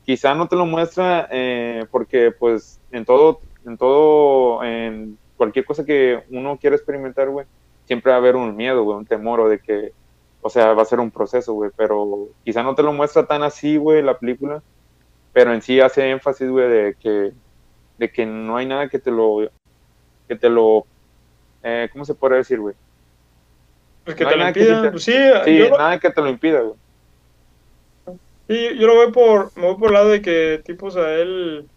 quizá no te lo muestra eh, porque, pues, en todo, en todo, en cualquier cosa que uno quiera experimentar, güey, siempre va a haber un miedo, güey, un temor o de que, o sea, va a ser un proceso, güey, pero quizá no te lo muestra tan así, güey, la película, pero en sí hace énfasis, güey, de que, de que no hay nada que te lo, que te lo, eh, ¿cómo se puede decir, güey? Pues que no te lo impida. te- Pues sí, Sí, yo, lo- nada que te lo impida, güey. sí, yo lo voy por, me voy por el lado de que, tipo, o sea, él,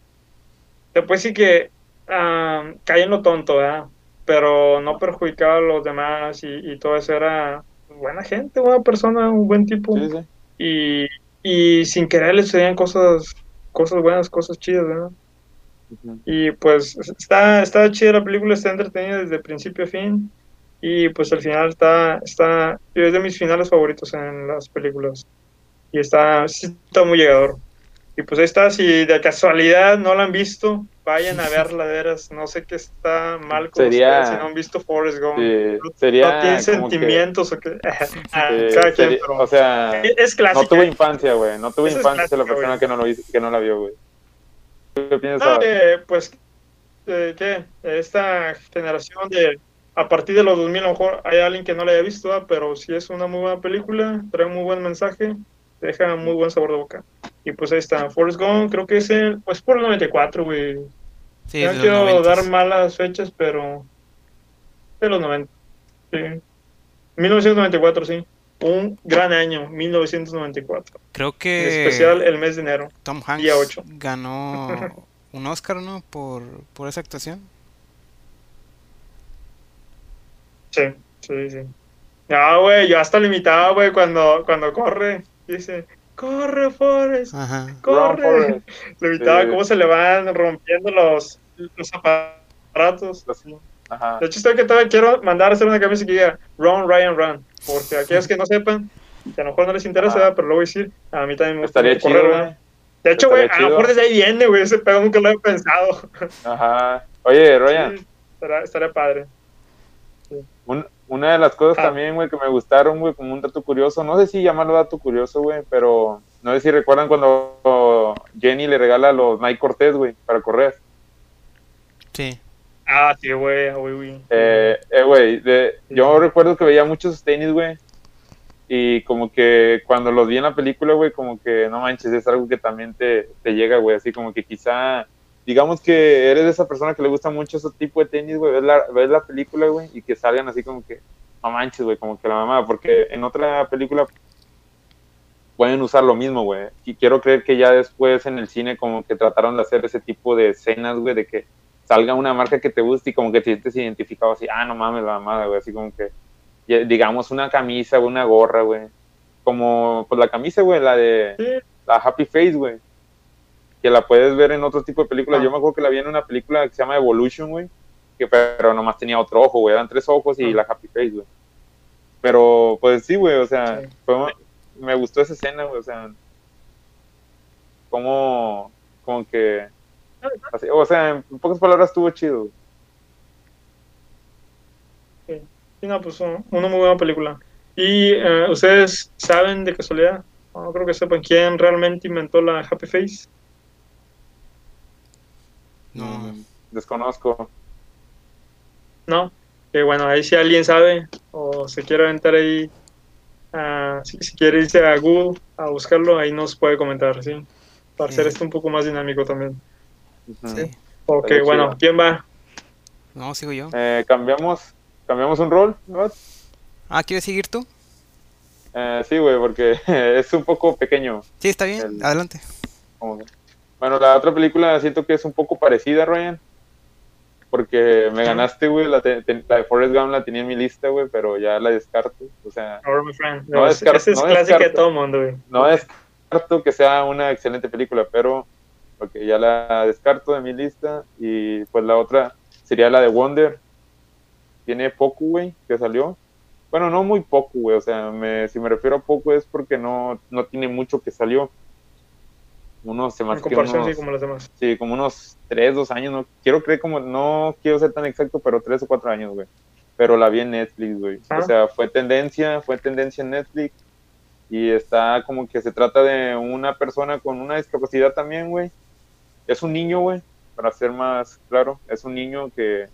después sí que ah, cae en lo tonto, ¿verdad? Pero no perjudicaba a los demás y, y todo eso era buena gente, buena persona, un buen tipo. Sí, sí. Y, y sin querer le sucedían cosas, cosas buenas, cosas chidas, ¿verdad? Ujú. Y pues está, está chida la película, está entretenida desde principio a fin. Y pues al final está, está, es de mis finales favoritos en las películas. Y está, sí está muy llegador. Y pues ahí está, si de casualidad no la han visto, vayan a verla de veras. No sé qué está mal con Sería- ustedes si no han visto Forrest Gump. Sí, no, sería no tienen como que- sentimientos o qué. Ah, Eh, cada quien, sería- pero- o sea, es, es clásica. no tuvo infancia, güey. No Eso es infancia la clásica, persona güey. que no, lo que no la vio, güey. ¿Qué piensas? Eh, pues, eh, ¿qué? Esta generación de, a partir de los 2000, a lo mejor hay alguien que no la haya visto, ¿verdad? pero sí es una muy buena película, trae un muy buen mensaje, deja muy buen sabor de boca. Y pues ahí está, Forrest Gump, creo que es el, pues por el 94, güey. Sí, no quiero 90s. dar malas fechas, pero de los 90. Sí. 1994, sí. Un gran año, 1994. Creo En que especial el mes de enero. Tom Hanks día ocho. ganó un Oscar, ¿no? Por, por esa actuación. Sí, sí, sí. No, güey, yo hasta limitaba, güey, cuando, cuando corre. Dice, corre, Forrest, Ajá. Corre. Forrest. Le imitaba Sí. cómo se le van rompiendo los, los aparatos. Ajá. De hecho, estoy que todavía quiero mandar a hacer una camisa que diga Run, Ryan, Run. Porque aquellos que no sepan, que a lo mejor no les interesa, pero lo voy a decir. A mí también me gusta Estaría mucho chido, correr, güey. ¿verdad? De hecho, güey, a lo mejor desde ahí viene, güey, ese pedo nunca lo he pensado. Ajá. Oye, Ryan, Sí, estaría, estaría padre. un- una de las cosas Ah. también, güey, que me gustaron, güey, como un dato curioso, no sé si llamarlo dato curioso, güey, pero no sé si recuerdan cuando Jenny le regala los Nike Cortez, güey, para correr. Sí. Ah, sí, güey, güey, güey. Eh, eh, güey, de- yo recuerdo que veía muchos tenis, güey, y como que cuando los vi en la película, güey, como que no manches, es algo que también te, te llega, güey, así como que quizá, digamos que eres de esa persona que le gusta mucho ese tipo de tenis, güey, ves la, ves la película, güey, y que salgan así como que, no manches, güey, como que la mamá, porque en otra película pueden usar lo mismo, güey, y quiero creer que ya después en el cine como que trataron de hacer ese tipo de escenas, güey, de que salga una marca que te guste y como que te sientes identificado así, ah, no mames, la mamada, güey, así como que, digamos, una camisa, una gorra, güey, como, pues la camisa, güey, la de, Sí, la Happy Face, güey, que la puedes ver en otro tipo de películas, Ah. yo me acuerdo que la vi en una película que se llama Evolution, güey, que pero nomás tenía otro ojo, güey, eran tres ojos y Ah. la Happy Face, güey, pero, pues sí, güey, o sea, Sí. fue- me gustó esa escena, güey, o sea, como, como que, así, o sea, en pocas palabras estuvo chido, güey. Sí, no, pues un- una muy buena película. ¿Y eh, ustedes saben de casualidad? No creo que sepan quién realmente inventó la Happy Face. No. Mm, Desconozco. No. Que bueno, ahí si alguien sabe o se quiere aventar ahí, ah, si, si quiere irse a Google a buscarlo, ahí nos puede comentar, ¿sí? Para hacer Sí. esto un poco más dinámico también. Sí. Ok, bueno, chido. ¿quién va? No, sigo yo. Eh, cambiamos, cambiamos un rol, ¿no? Ah, ¿quieres seguir tú? Eh, sí, güey, porque es un poco pequeño. Sí, está bien. El- Adelante. Bueno, la otra película siento que es un poco parecida, Ryan. Porque me ganaste, güey. La, la de Forrest Gump la tenía en mi lista, güey, pero ya la descarto. O sea, Ahora, my friend. No No, descarto- esa es no clásica de todo el mundo, güey. no descarto que sea una excelente película, pero porque ya la descarto de mi lista. Y pues la otra sería la de Wonder. Tiene poco, güey, que salió. Bueno, no muy poco, güey. O sea, me- si me refiero a poco es porque no, no tiene mucho que salió. Unos, se me En comparación, unos, sí, como las demás. sí, como unos tres, dos años. No quiero creer como, no quiero ser tan exacto, pero tres o cuatro años, güey. Pero la vi en Netflix, güey. Ah. O sea, fue tendencia, fue tendencia en Netflix. Y está como que se trata de una persona con una discapacidad también, güey. Es un niño, güey, para ser más claro. Es un niño que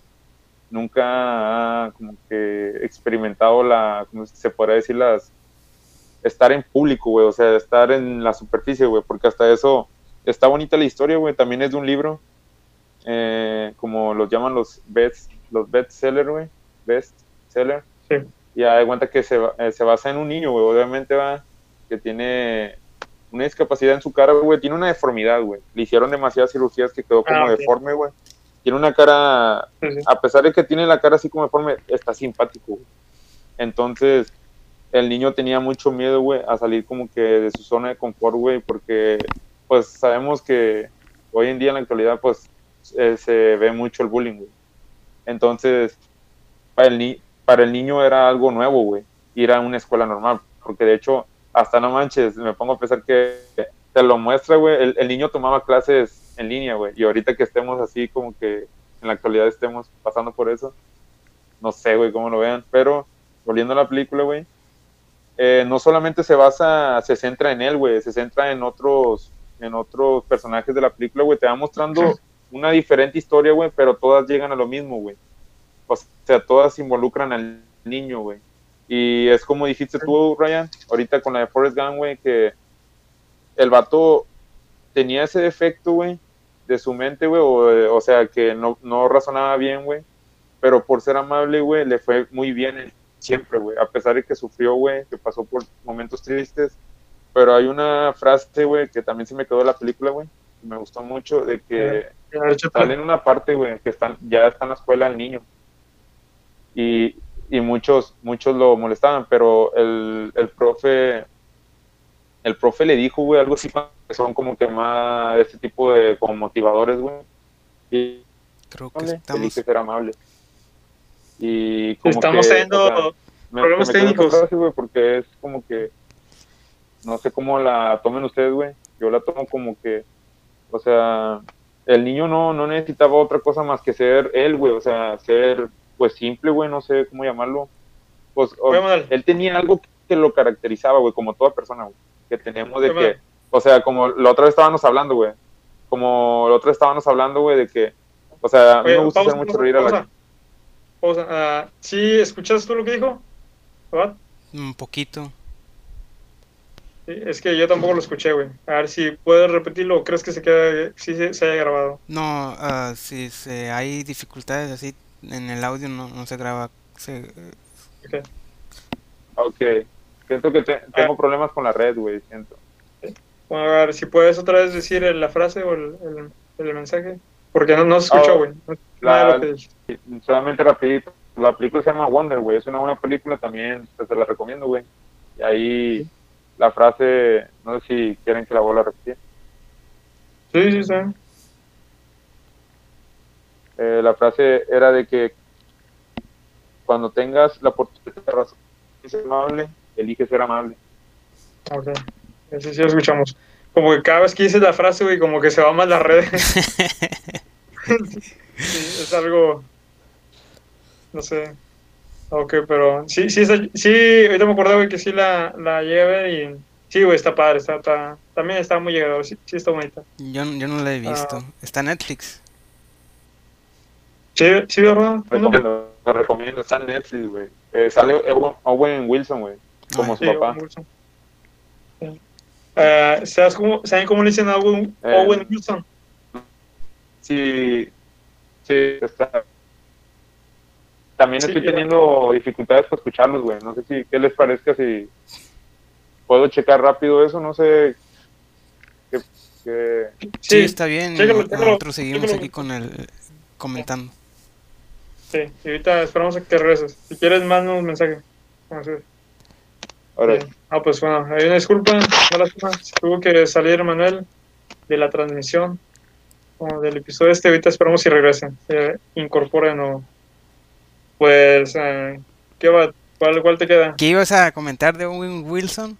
nunca ha como que experimentado la, como se podría decir, las estar en público, güey, o sea, estar en la superficie, güey, porque hasta eso está bonita la historia, güey, también es de un libro, eh, como los llaman los best, los bestseller, güey, best seller, Sí. y ya de cuenta que se, eh, se basa en un niño, güey, obviamente va, que tiene una discapacidad en su cara, güey, tiene una deformidad, güey, le hicieron demasiadas cirugías que quedó como Ah, deforme, güey, tiene una cara a pesar de que tiene la cara así como deforme, está simpático. güey. Entonces, el niño tenía mucho miedo, güey, a salir como que de su zona de confort, güey, porque pues sabemos que hoy en día en la actualidad pues eh, se ve mucho el bullying, güey. Entonces, para el, ni para el niño era algo nuevo, güey, ir a una escuela normal, porque de hecho, hasta no manches, me pongo a pensar que te lo muestra, güey, el, el niño tomaba clases en línea, güey, y ahorita que estemos así como que en la actualidad estemos pasando por eso, no sé, güey, cómo lo vean, pero volviendo a la película, güey, eh, no solamente se basa, se centra en él, güey, se centra en otros, en otros personajes de la película, güey, te va mostrando una diferente historia, güey, pero todas llegan a lo mismo, güey. O sea, todas involucran al niño, güey. Y es como dijiste tú, Ryan, ahorita con la de Forrest Gump, güey, que el vato tenía ese defecto, güey, de su mente, güey, o, o sea, que no, no razonaba bien, güey, pero por ser amable, güey, le fue muy bien en siempre, güey, a pesar de que sufrió, güey, que pasó por momentos tristes, pero hay una frase, güey, que también se me quedó de la película, güey, me gustó mucho, de que sale en una parte, güey, que están, ya está en la escuela el niño, y, y muchos, muchos lo molestaban, pero el, el profe, el profe le dijo, güey, algo así, que son como que más, ese tipo de como motivadores, güey, y Creo que Vale, estamos... ser amable. Y como Estamos que, teniendo o sea, me- problemas me técnicos. frase, güey, porque es como que no sé cómo la tomen ustedes, güey. Yo la tomo como que, o sea, el niño no, no necesitaba otra cosa más que ser él, güey, o sea, ser pues simple, güey, no sé cómo llamarlo. Pues o- él tenía algo que lo caracterizaba, güey, como toda persona, güey, que teníamos de que, o sea, como la otra vez estábamos hablando, güey, como la otra vez estábamos hablando, güey, de que, o sea, a mí Oye, me gusta pausa, hacer mucho reír a la pausa. Ah, ¿Sí escuchaste tú lo que dijo? ¿Verdad? Un poquito. Sí, es que yo tampoco lo escuché, güey. A ver si puedes repetirlo o crees que se queda, sí se, se haya grabado. No, ah, si se, hay dificultades así en el audio, no, no se graba. Se, Ok. Ok. Siento que te- Ah. tengo problemas con la red, güey. Siento. Bueno, a ver si puedes otra vez decir la frase o el, el, el mensaje. Porque no, no se escuchó, Oh, güey. No, la- nada de lo que dijiste. Solamente rapidito. La película se llama Wonder, güey. Es una buena película también. pues, te la recomiendo, güey. Y ahí la frase, no sé si quieren que la vuelva a repetir. Sí, sí, sí. Eh, la frase era de que cuando tengas la oportunidad de ser amable, elige ser amable. Ok. Sí, sí lo escuchamos. Como que cada vez que dices la frase, güey, como que se va más las redes. Sí, es algo. No sé. Ok, pero sí, sí, está- sí, ahorita me acordé, güey, que sí la, la ver y. Sí, güey, está padre, está, está, también está muy llegador, sí, sí está bonita. yo, yo no la he visto. Ah. Está en Netflix. Sí, sí, ¿verdad? ¿No? Recomiendo, lo recomiendo. Está en Netflix, güey. Eh, sale Owen- Wilson, güey. Como Ay. su Sí, papá. Owen Wilson. Sí. Eh, ¿sabes cómo, ¿Saben cómo le dicen a Owen, Eh. Owen Wilson? Sí, sí, está. También Sí, estoy teniendo dificultades para escucharlos, güey. No sé si, qué les parezca si puedo checar rápido eso, no sé. qué- qué- Sí, está bien. chécalo, chécalo, Nosotros seguimos chécalo. aquí con el comentando. Sí, y ahorita esperamos a que regreses. Si quieres, manda un mensaje. Vamos a ver. Ahora. Ah, pues bueno, hay una disculpa, lástima. Se tuvo que salir Manuel de la transmisión o del episodio este. Ahorita esperamos si regresen, se incorporen o. Pues, eh, ¿qué va? ¿Cuál, ¿Cuál te queda? ¿Qué ibas a comentar de Owen Wilson?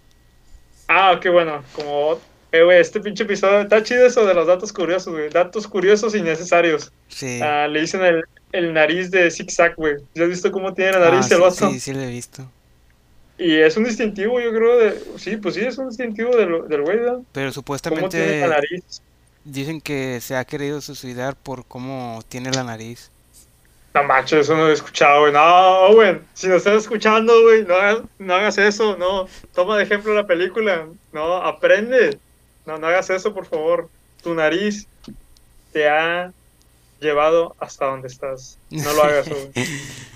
Ah, qué bueno. Como, eh, güey, este pinche episodio está chido eso de los datos curiosos, güey. Datos curiosos y necesarios. Sí. Ah, le dicen el, el nariz de zigzag, güey. ¿Ya has visto cómo tiene la nariz Ah, el sí, vato? sí, sí lo he visto. Y es un distintivo, yo creo, de... Sí, pues sí, es un distintivo del, del güey, ¿verdad? Pero ¿Cómo tiene supuestamente la nariz? dicen que se ha querido suicidar por cómo tiene la nariz. No macho, eso no lo he escuchado, güey. No, güey, si nos estás escuchando, güey, no, hagas- no hagas eso, no. Toma de ejemplo la película, no, aprende. No, no hagas eso, por favor. Tu nariz te ha llevado hasta donde estás. No lo hagas, güey.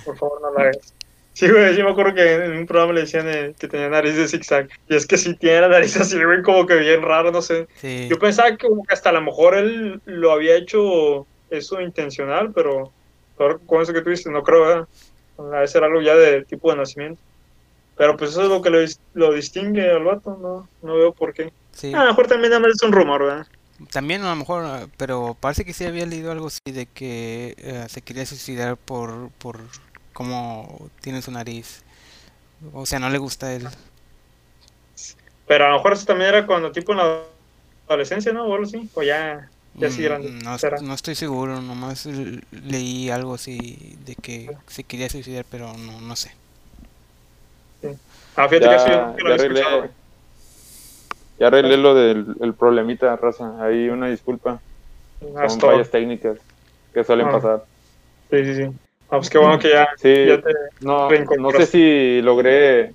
Por favor, no lo hagas. Sí, güey, sí me acuerdo que en un programa le decían eh, que tenía nariz de zigzag. Y es que sí tiene la nariz así, güey, como que bien raro, no sé. Sí. Yo pensaba que como que hasta a lo mejor él lo había hecho eso intencional, pero con eso que tú dices, no creo, ¿verdad? A era algo ya de tipo de nacimiento. Pero pues eso es lo que lo, lo distingue al vato, no, no veo por qué. sí. A lo mejor también nada más es un rumor, ¿verdad? También a lo mejor, ah, pero parece que sí había leído algo así de que eh, se quería suicidar por, por cómo tiene su nariz. O sea, no le gusta a él. Pero a lo mejor eso también era cuando tipo en la adolescencia, ¿no? O algo así, o ya, ya sí Mm, grande. No, no estoy seguro, nomás leí algo así de que se quería suicidar, pero no, no sé. Ah, fíjate ya, que yo nunca lo ya había escuchado, arreglé, ya arreglé lo del el problemita, raza. Ahí una disculpa. Ah, Son fallas técnicas que suelen Ah. pasar. Sí, sí, sí. Ah, pues qué bueno que ya, Sí, ya te... no, no sé si logré.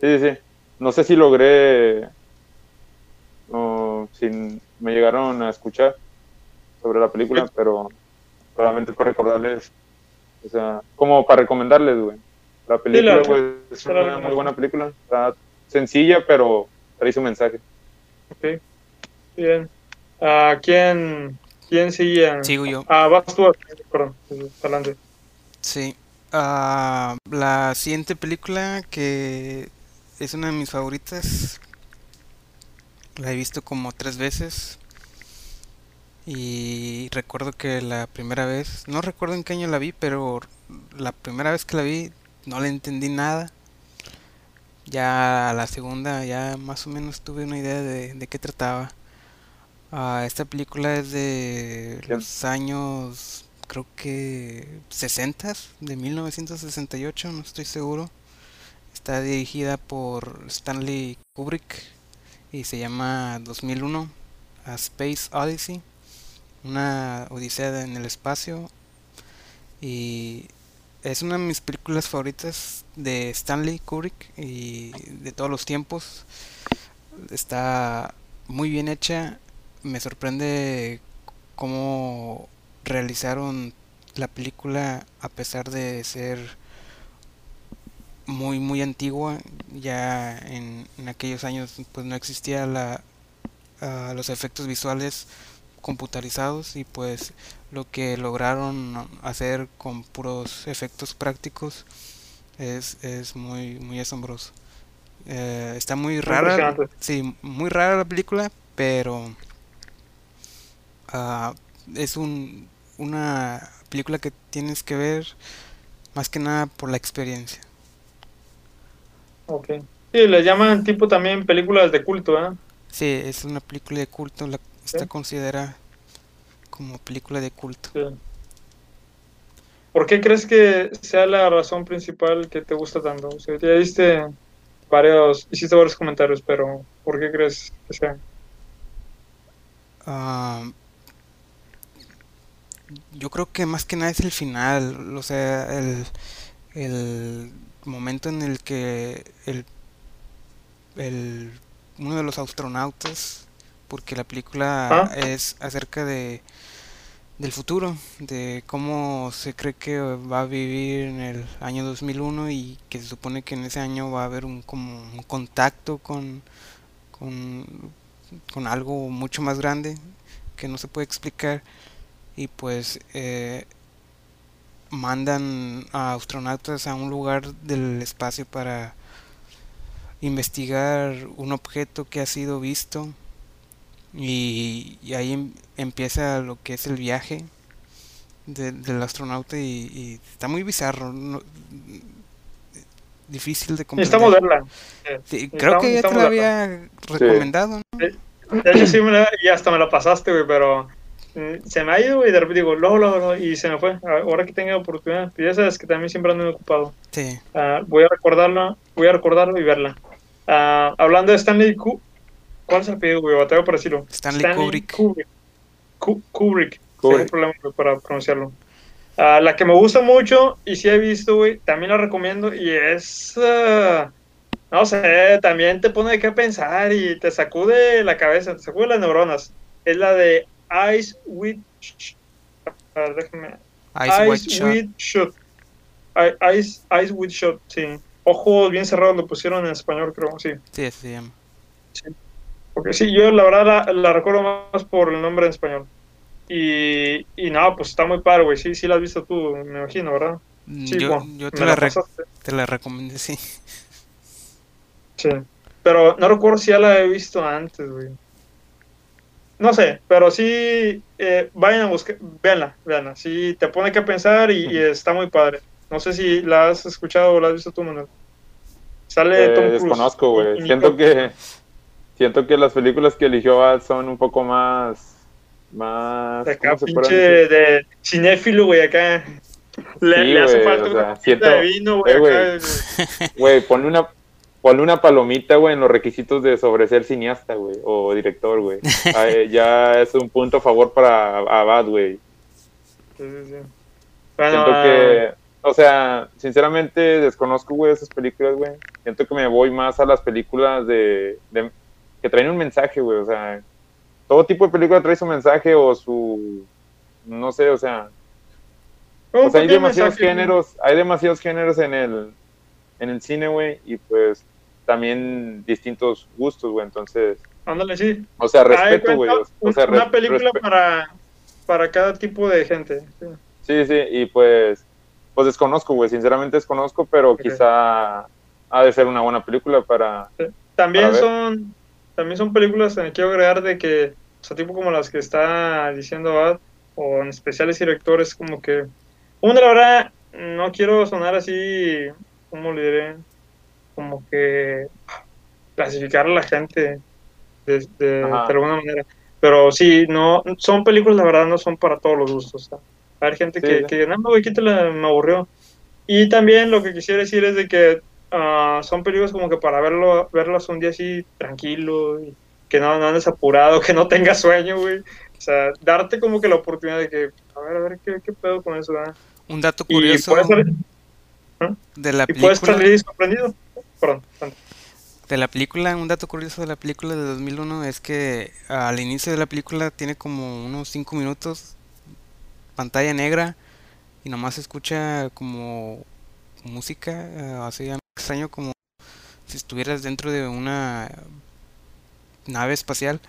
Sí, sí, sí. No sé si logré. O si me llegaron a escuchar sobre la película, Sí. pero solamente para recordarles. O sea, como para recomendarles, güey. La película, la- güey, es sí una muy buena película. Está sencilla, pero trae su mensaje. Ok. Bien. Ah, ¿quién, ¿Quién sigue? Sigo yo. Ah, vas tú. Perdón. Adelante. Sí. Ah, la siguiente película que es una de mis favoritas. La he visto como tres veces. Y recuerdo que la primera vez, no recuerdo en qué año la vi, pero la primera vez que la vi no le entendí nada. Ya la segunda ya más o menos tuve una idea de, de qué trataba. Ah, esta película es de ¿Qué? los años, creo que 60, de 1968, no estoy seguro. Está dirigida por Stanley Kubrick y se llama 2001, A Space Odyssey, una odisea en el espacio. Y es una de mis películas favoritas de Stanley Kubrick y de todos los tiempos. Está muy bien hecha. Me sorprende cómo realizaron la película a pesar de ser muy muy antigua. Ya en, aquellos años pues no existía la, ah, los efectos visuales computarizados y pues lo que lograron hacer con puros efectos prácticos es, es muy muy asombroso. Eh, está muy rara, sí, muy rara la película, pero ah, es un, una película que tienes que ver más que nada por la experiencia. Ok. Sí, le llaman tipo también películas de culto, ¿eh? Sí, es una película de culto, la, está considerada como película de culto. Sí. ¿Por qué crees que sea la razón principal que te gusta tanto? O sea, ya diste varios, hiciste varios comentarios, pero ¿por qué crees que sea? Ah, yo creo que más que nada es el final, o sea, el, el momento en el que el, el uno de los astronautas, porque la película Ah. es acerca de del futuro, de cómo se cree que va a vivir en el año 2001 y que se supone que en ese año va a haber un como un contacto con con, con algo mucho más grande que no se puede explicar y pues eh, mandan a astronautas a un lugar del espacio para investigar un objeto que ha sido visto y, y ahí em- empieza lo que es el viaje de- del astronauta y, y está muy bizarro no- difícil de comprender Necesitamos verla. Sí, creo que ya te verla. había recomendado ¿no? De hecho, sí, me la- y hasta me la pasaste, güey, pero mm, se me ha ido y de repente digo, luego, luego, y se me fue. Ahora que tenga oportunidad, y ya sabes que también siempre ando muy ocupado. sí Ah, voy a recordarla, voy a recordarlo y verla. Ah, hablando de Stanley Ku- ¿cuál es el apellido, güey? Bateo por decirlo. Stanley Kubrick. Kubrick. Ku- Kubrick. Kubrick. Tengo problema güey, para pronunciarlo. Ah, la que me gusta mucho y sí he visto, güey, también la recomiendo y es... ah, no sé, también te pone de qué pensar y te sacude la cabeza, te sacude las neuronas. Es la de Ice with... A ver, déjame... Ice White Eyes Shot. with shot. Ey- Eyes, eyes with shot, sí. Ojos bien cerrados lo pusieron en español, creo, sí. Sí, se llama. Porque sí, yo la verdad la, la recuerdo más por el nombre en español. Y, y nada, pues está muy padre, güey. Sí, sí la has visto tú, me imagino, ¿verdad? Sí, yo, Juan, yo te la, la te la recomendé, sí. Sí. Pero no recuerdo si ya la he visto antes, güey. No sé, pero sí, eh, vayan a buscar, véanla, véanla. Sí, te pone que pensar y, y está muy padre. No sé si la has escuchado o la has visto tú, Manuel. Sale Eh, Tom Cruise. desconozco, güey. Siento que siento que las películas que eligió Ad son un poco más más De acá, ¿cómo se pinche de cinéfilo, güey, acá. Le, Sí, le hace güey, falta o una sea, siento- de vino, güey, eh, güey. ponle una ponle una palomita, güey, en los requisitos de sobre ser cineasta, güey, o director, güey. Ah, eh, ya es un punto a favor para Abad, güey. Sí, sí, sí. Bueno, Siento ah, que, o sea, sinceramente desconozco, güey, esas películas, güey. Siento que me voy más a las películas de, de- que traen un mensaje, güey. O sea, todo tipo de película trae su mensaje o su, no sé, o sea, o sea, hay pequeño demasiados mensaje, géneros, hay demasiados géneros en el, en el cine, güey, y pues también distintos gustos, güey, entonces... Ándale, sí. O sea, respeto, güey. O sea, una película para, para cada tipo de gente. Sí, sí, y pues, pues desconozco, güey, sinceramente desconozco, pero quizá ha de ser una buena película para... También son también son películas, que quiero agregar de que, o sea, tipo como las que está diciendo Abad, o en especiales directores, como que, una, la verdad, no quiero sonar así, ¿cómo le diré? Como que clasificar a la gente de, de, alguna manera. Pero sí, no, son películas, la verdad, no son para todos los gustos. O hay gente que, que, no, güey, quítala, me aburrió. Y también lo que quisiera decir es de que uh, son películas como que para verlo, verlas un día así tranquilo, y que no, no andes apurado, que no tengas sueño, güey. O sea, darte como que la oportunidad de que, a ver, a ver, ¿qué, qué pedo con eso? ¿verdad? Un dato curioso ¿Ah? de la película. Y puedes salir sorprendido. Perdón, de la película, un dato curioso de la película de 2001 es que al inicio de la película tiene como unos 5 minutos, pantalla negra, y nomás se escucha como música, eh, así extraño como si estuvieras dentro de una nave espacial.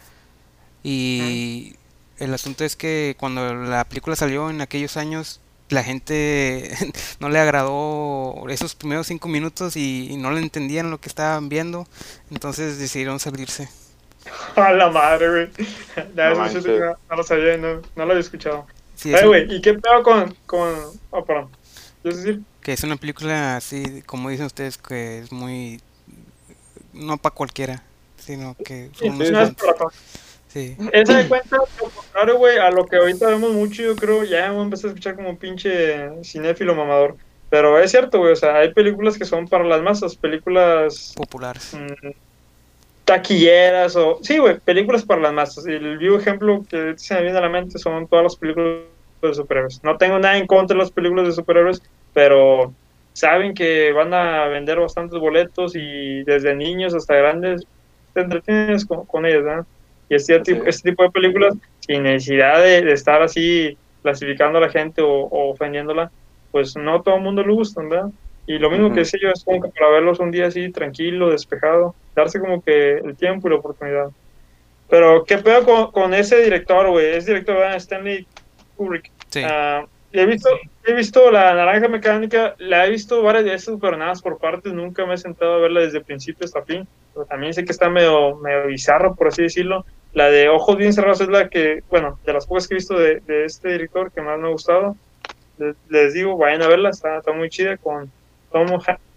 Y el asunto es que cuando la película salió en aquellos años, la gente no le agradó esos primeros cinco minutos y, no le entendían lo que estaban viendo, entonces decidieron salirse. A la madre, güey. No, lo sabía, no, lo había escuchado. ¿y qué pedo con, con... Oh, perdón. Decir? Que es una película así, como dicen ustedes, que es muy... No para cualquiera, sino que... Sí, no es para Sí. Esa de cuenta, lo contrario, güey, a lo que ahorita vemos mucho, yo creo, ya hemos empezado a escuchar como un pinche cinéfilo mamador. Pero es cierto, güey, o sea, hay películas que son para las masas, películas... Populares. Mmm, taquilleras o... Sí, güey, películas para las masas. Y el vivo ejemplo que se me viene a la mente son todas las películas de superhéroes. No tengo nada en contra de las películas de superhéroes, pero saben que van a vender bastantes boletos y desde niños hasta grandes te entretienes con, ellas, ¿verdad? Y este, tipo, este tipo de películas, sin necesidad de, estar así clasificando a la gente o, ofendiéndola, pues no todo el mundo le gusta, ¿verdad? Y lo mismo que decía yo es como que para verlos un día así tranquilo, despejado, darse como que el tiempo y la oportunidad. Pero, ¿qué pedo con, con ese director, güey? Es director de Stanley Kubrick. Sí. Uh, he visto, he visto la naranja mecánica, la he visto varias veces, pero nada por partes, nunca me he sentado a verla desde principio hasta fin. Pero también sé que está medio, medio bizarro, por así decirlo. La de Ojos Bien Cerrados es la que, bueno, de las pocas que he visto de, de este director que más me ha gustado. Les, digo, vayan a verla, está, está muy chida con Tom,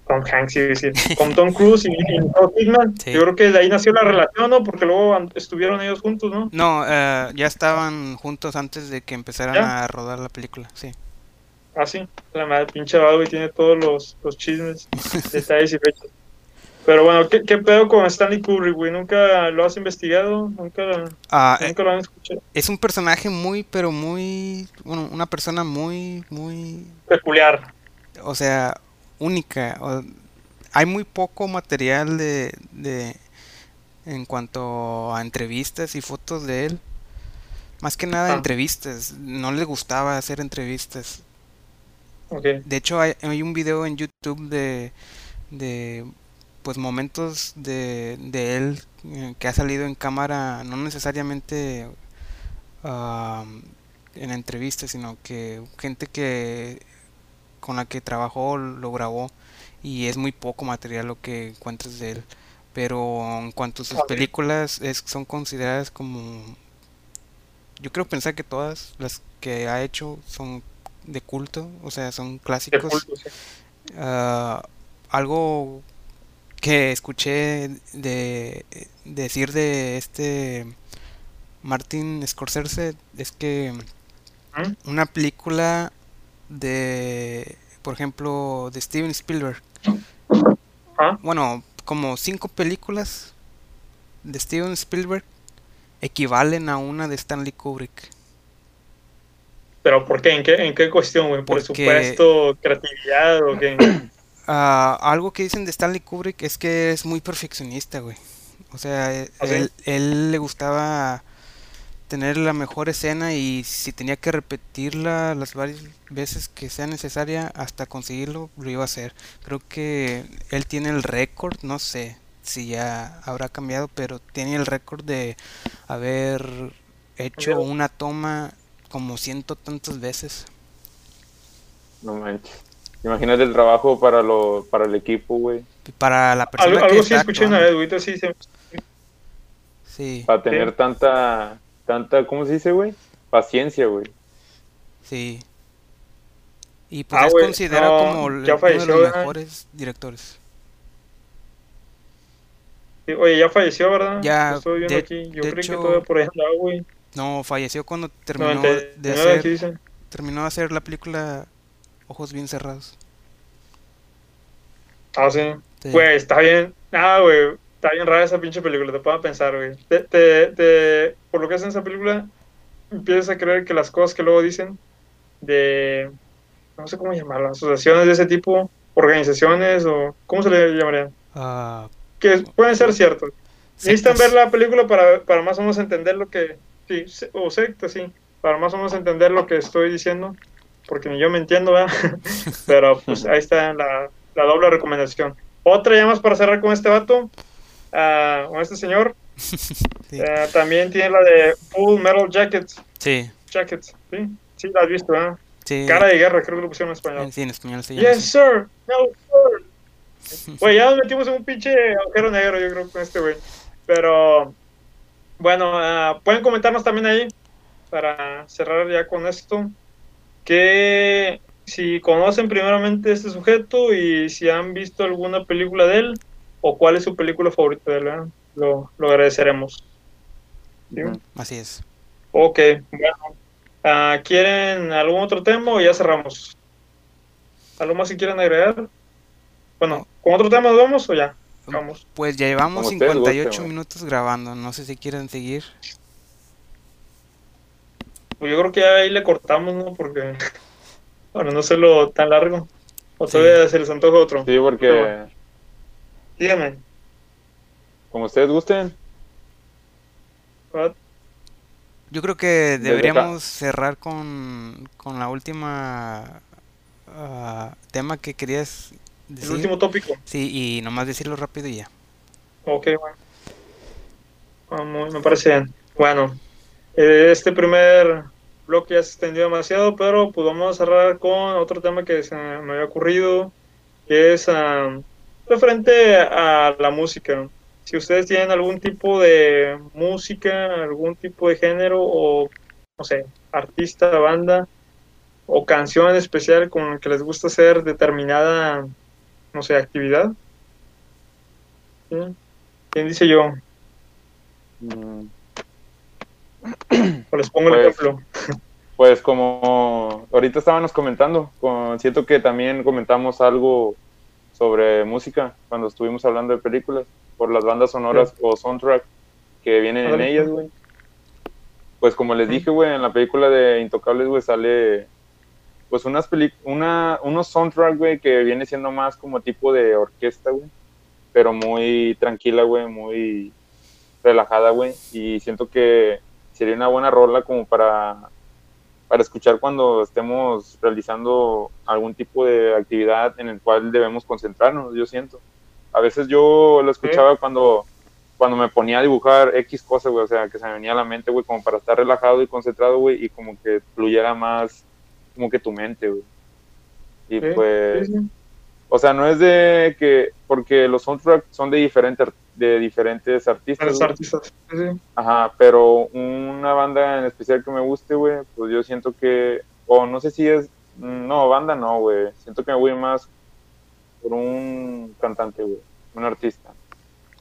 Tom Hanks, decir, con Tom Cruise y, y Nicole Yo creo que de ahí nació la relación, ¿no? Porque luego estuvieron ellos juntos, ¿no? No, eh, ya estaban juntos antes de que empezaran a rodar la película, sí. Ah, sí, la madre pinche y tiene todos los, los chismes, detalles y fechas. Pero bueno, ¿qué, ¿qué, pedo con Stanley Kubrick, güey? ¿Nunca lo has investigado? ¿Nunca, ah, ¿nunca lo han escuchado? Es un personaje muy, pero muy... Bueno, una persona muy, muy... Peculiar. O sea, única. hay muy poco material de, de en cuanto a entrevistas y fotos de él. Más que nada ah. entrevistas. No le gustaba hacer entrevistas. De hecho hay, hay, un video en YouTube de, de pues momentos de, de él eh, que ha salido en cámara, no necesariamente en entrevistas, sino que gente que con la que trabajó lo grabó y es muy poco material lo que encuentras de él. Pero en cuanto a sus películas es, son consideradas como... Yo creo pensar que todas las que ha hecho son de culto, o sea, son clásicos. Ah, algo que escuché de, decir de este Martin Scorsese es que ¿Mm? una película de, por ejemplo, de Steven Spielberg. ¿Ah? Bueno, como cinco películas de Steven Spielberg equivalen a una de Stanley Kubrick. ¿Pero por qué? ¿En qué, en qué cuestión, güey? ¿Por supuesto, creatividad o qué? Ah, algo que dicen de Stanley Kubrick es que es muy perfeccionista, güey. O sea, ¿Ah, él, él, le gustaba tener la mejor escena y si tenía que repetirla las varias veces que sea necesaria hasta conseguirlo, lo iba a hacer. Creo que él tiene el récord, no sé si ya habrá cambiado, pero tiene el récord de haber hecho una toma como ciento tantas veces. No manches. Imagínate el trabajo para lo para el equipo, güey. Para la persona Algo, que algo sí está escuché una vez, ahorita sí se... Sí, Para tener Sí. tanta, tanta, ¿cómo se dice, güey? Paciencia, güey. sí. Y pues Ah, es considerado no, como ya uno de los ¿verdad? mejores directores. sí, Oye, ya falleció, ¿verdad? Ya, estoy viendo de- aquí. Yo hecho- que todavía por ahí andaba, güey. No, falleció cuando terminó 99 de hacer, dicen. terminó de hacer la película Ojos bien cerrados. Ah, sí. Sí. Güey, está bien. Ah, güey. Está bien rara esa pinche película, te puedo pensar, güey. Te, te, te- por lo que hacen esa película, empiezas a creer que las cosas que luego dicen de, no sé cómo llamarlas, asociaciones de ese tipo, organizaciones o, ¿cómo se le llamarían? Ah, Que pueden ser ciertos. Necesitan ver la película para, para más o menos entender lo que, sí, o secta, sí, para más o menos entender lo que estoy diciendo, porque ni yo me entiendo, ¿verdad? Pero pues ahí está la, la doble recomendación. Otra ya más para cerrar con este vato, ah, con este señor, Sí. eh, también tiene la de Full Metal Jackets, Sí, Jackets, ¿sí? Sí, la has visto, ¿verdad? sí. Cara de guerra, creo que lo pusieron en español. sí, en español se llama Yes, sir. No, sir. Güey, ya nos metimos en un pinche agujero negro, yo creo, con este güey. Pero, bueno, ah, pueden comentarnos también ahí, para cerrar ya con esto, que si conocen primeramente este sujeto y si han visto alguna película de él, o cuál es su película favorita de él, ¿verdad? lo, lo agradeceremos. Sí. Así es. Ok, bueno. Ah, ¿Quieren algún otro tema o ya cerramos? ¿Algo más que quieran agregar? Bueno, ¿con otro tema nos vamos o ya? Vamos. Pues ya llevamos Como ustedes 58 gusten, güey. minutos grabando. No sé si quieren seguir. Pues yo creo que ahí le cortamos, ¿no? Porque, bueno, no lo tan largo. O Sí. todavía se les antoja otro. Sí, porque Díganme. como ustedes gusten, ¿what? Yo creo que deberíamos cerrar con, con la última ah, tema que querías El decir. último tópico. Sí, y nomás decirlo rápido y ya. Ok, bueno. Ah, me parece bien. Bueno, eh, este primer bloque ya se extendió demasiado, pero pues vamos a cerrar con otro tema que se me había ocurrido, que es ah, referente a la música. Si ustedes tienen algún tipo de música, algún tipo de género o, no sé, artista, banda o canción en especial con la que les gusta hacer determinada, no sé, actividad. ¿Sí? ¿Quién dice yo? mm, O les pongo el Pues, ejemplo. pues como ahorita estábamos comentando, con- siento que también comentamos algo sobre música cuando estuvimos hablando de películas, por las bandas sonoras o soundtrack que vienen en ellas, güey. Pues como les dije, güey, en la película de Intocables, güey, sale pues unas una, unos soundtrack, güey, que viene siendo más como tipo de orquesta, güey, pero muy tranquila, güey, muy relajada, güey, y siento que sería una buena rola como para para escuchar cuando estemos realizando algún tipo de actividad en el cual debemos concentrarnos, yo siento. A veces yo lo escuchaba cuando, cuando me ponía a dibujar X cosas, güey, o sea, que se me venía a la mente, güey, como para estar relajado y concentrado, güey, y como que fluyera más, como que tu mente, güey. Y Sí, pues, sí, o sea, no es de que, porque los soundtracks son de, diferentes de diferentes A artistas, los artistas. Sí, sí. Ajá, pero una banda en especial que me guste, güey, pues yo siento que, o no sé si es, no, banda no, güey, siento que me voy más por un cantante, güey, un artista.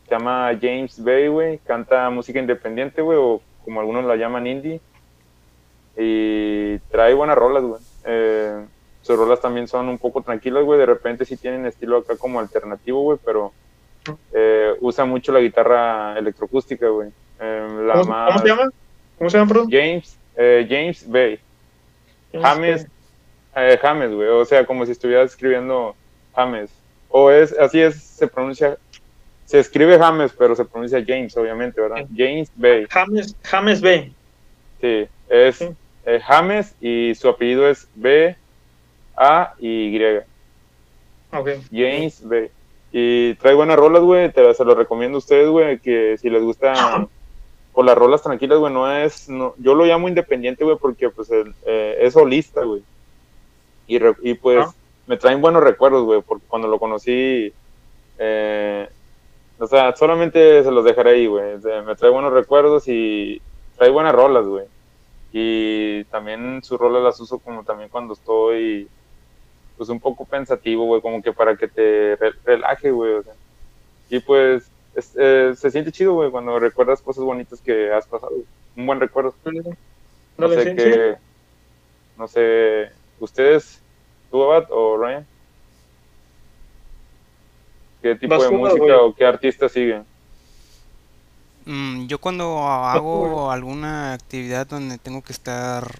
Se llama James Bay, güey, canta música independiente, güey, o como algunos la llaman indie, y trae buenas rolas, güey. Eh, sus rolas también son un poco tranquilas, güey, de repente sí tienen estilo acá como alternativo, güey, pero eh, usa mucho la guitarra electroacústica, güey. Eh, la ¿Cómo, más- cómo se llama? ¿Cómo se llama, perdón? James, eh, James Bay. James, eh, James, güey. O sea, como si estuvieras escribiendo James. O es, así es, se pronuncia, se escribe James, pero se pronuncia James, obviamente, ¿verdad? James Bay. James, James B. Sí, es eh, James y su apellido es B A y Ok. James B. Y trae buenas rolas, güey. Te se lo recomiendo a ustedes, güey. Que si les gusta por las rolas tranquilas, güey, no es. No, yo lo llamo independiente, güey, porque pues el, eh, es solista, güey. Y, re- y pues Ah. me traen buenos recuerdos, güey, porque cuando lo conocí. eh, o sea, solamente se los dejaré ahí, güey. O sea, me trae buenos recuerdos y trae buenas rolas, güey. Y también sus rolas las uso como también cuando estoy pues un poco pensativo, güey, como que para que te re- relaje, güey, o sea. Y pues es- eh, se siente chido, güey, cuando recuerdas cosas bonitas que has pasado, un buen recuerdo. No sé qué, no sé, ustedes, tú, Abad o Ryan, ¿qué tipo de música o qué artista siguen? Mm, yo cuando hago alguna actividad donde tengo que estar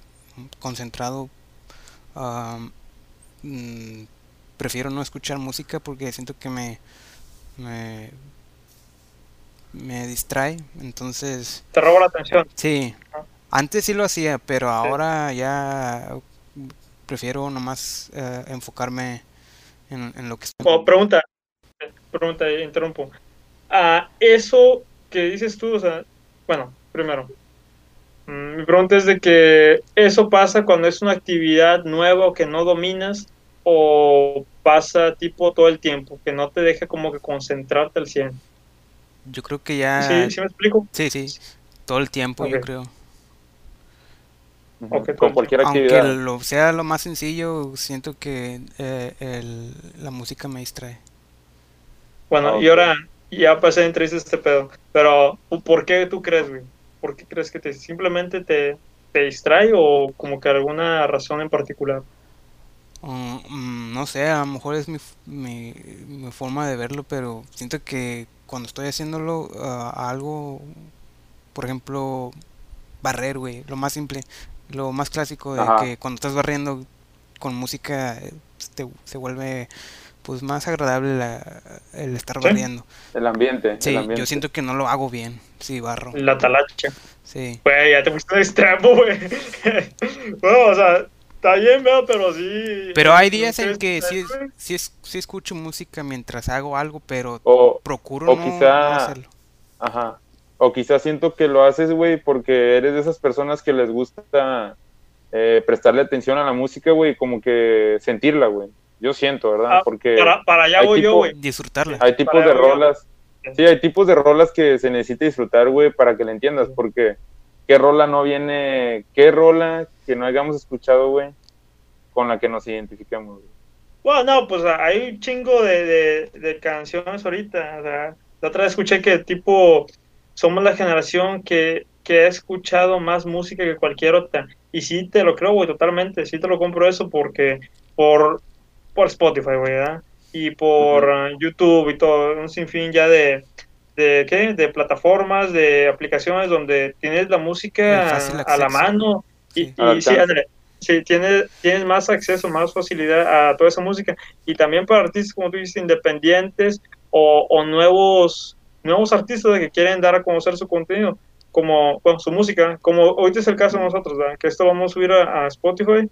concentrado, am, mm, prefiero no escuchar música porque siento que me, me, me distrae. Entonces, Te robo la atención. sí, Ah. antes sí lo hacía, pero ahora ya prefiero nomás eh, enfocarme en, en lo que estoy. O pregunta, pregunta, interrumpo. Ah, eso que dices tú, o sea, bueno, primero, mi pregunta es de que eso pasa cuando es una actividad nueva o que no dominas o pasa tipo todo el tiempo, que no te deja como que concentrarte al 100. Yo creo que ya... ¿Sí, ¿Sí me explico? Sí, sí, todo el tiempo yo creo. Con cualquier Aunque actividad. lo sea lo más sencillo, siento que eh, el- la música me distrae. Bueno, Ah, y ahora ya pasé de entrevista este pedo, pero ¿por qué tú crees, güey? ¿Por qué crees que te simplemente te, te distrae o como que alguna razón en particular? Mm, mm, no sé, a lo mejor es mi, mi, mi forma de verlo, pero siento que cuando estoy haciéndolo ah, algo, por ejemplo, barrer, güey, lo más simple, lo más clásico de Ajá. que cuando estás barriendo con música eh, te- se vuelve pues más agradable la- el estar Sí. barriendo. El ambiente, Sí, el ambiente. yo siento que no lo hago bien, sí, barro. La talacha. Sí. Güey, ya te fuiste de extremo, güey. bueno, o sea, está bien, veo, pero sí. Pero hay ¿no días en que sí, sí, es- sí escucho música mientras hago algo, pero O, procuro o no, quizá- no hacerlo. Ajá. O quizás siento que lo haces, güey, porque eres de esas personas que les gusta eh, prestarle atención a la música, güey, como que sentirla, güey. Yo siento, ¿verdad? Ah, porque Para, para allá hay voy yo, güey. Disfrutarla. hay tipos para de yo. rolas. Sí, hay tipos de rolas que se necesita disfrutar, güey, para que la entiendas, porque qué rola no viene, qué rola que no hayamos escuchado, güey, con la que nos identifiquemos, güey. Bueno, no, pues hay un chingo de, de, de canciones ahorita. O sea, la otra vez escuché que tipo somos la generación que, que ha escuchado más música que cualquier otra. Y sí te lo creo, güey, totalmente. Sí te lo compro eso porque por, por Spotify, güey, ¿verdad? Y por ah, YouTube y todo, un sinfín ya de, de, ¿qué? De plataformas, de aplicaciones donde tienes la música a la mano. Y, Sí. Y sí, ándale, sí, tienes, tienes más acceso, más facilidad a toda esa música. Y también para artistas, como tú dices, independientes o, o nuevos, nuevos artistas que quieren dar a conocer su contenido, como bueno, su música, como ahorita es el caso de nosotros, ¿verdad? que esto vamos a subir a, a Spotify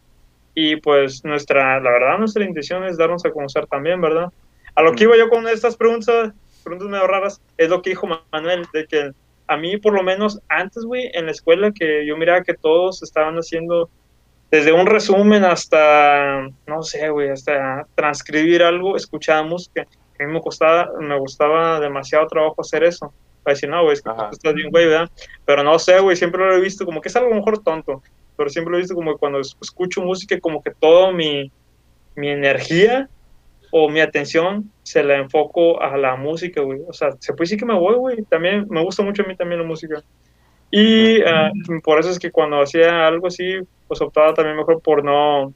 y pues nuestra, la verdad, nuestra intención es darnos a conocer también, ¿verdad? A lo que iba yo con estas preguntas, preguntas medio raras, es lo que dijo Manuel, de que a mí por lo menos antes, güey, en la escuela que yo miraba que todos estaban haciendo desde un resumen hasta, no sé, güey, hasta transcribir algo, escuchaba música. A mí me costaba, me gustaba demasiado trabajo hacer eso. Para decir, no, güey, es que tú estás bien, güey, ¿verdad? Pero no sé, güey, siempre lo he visto como que es algo a lo mejor tonto, pero siempre lo he visto como que cuando es- escucho música, como que todo mi, mi energía o mi atención se la enfoco a la música, güey. O sea, se puede decir que me voy, güey. También me gusta mucho a mí también la música. Y ah, por eso es que cuando hacía algo así, pues optaba también mejor por no,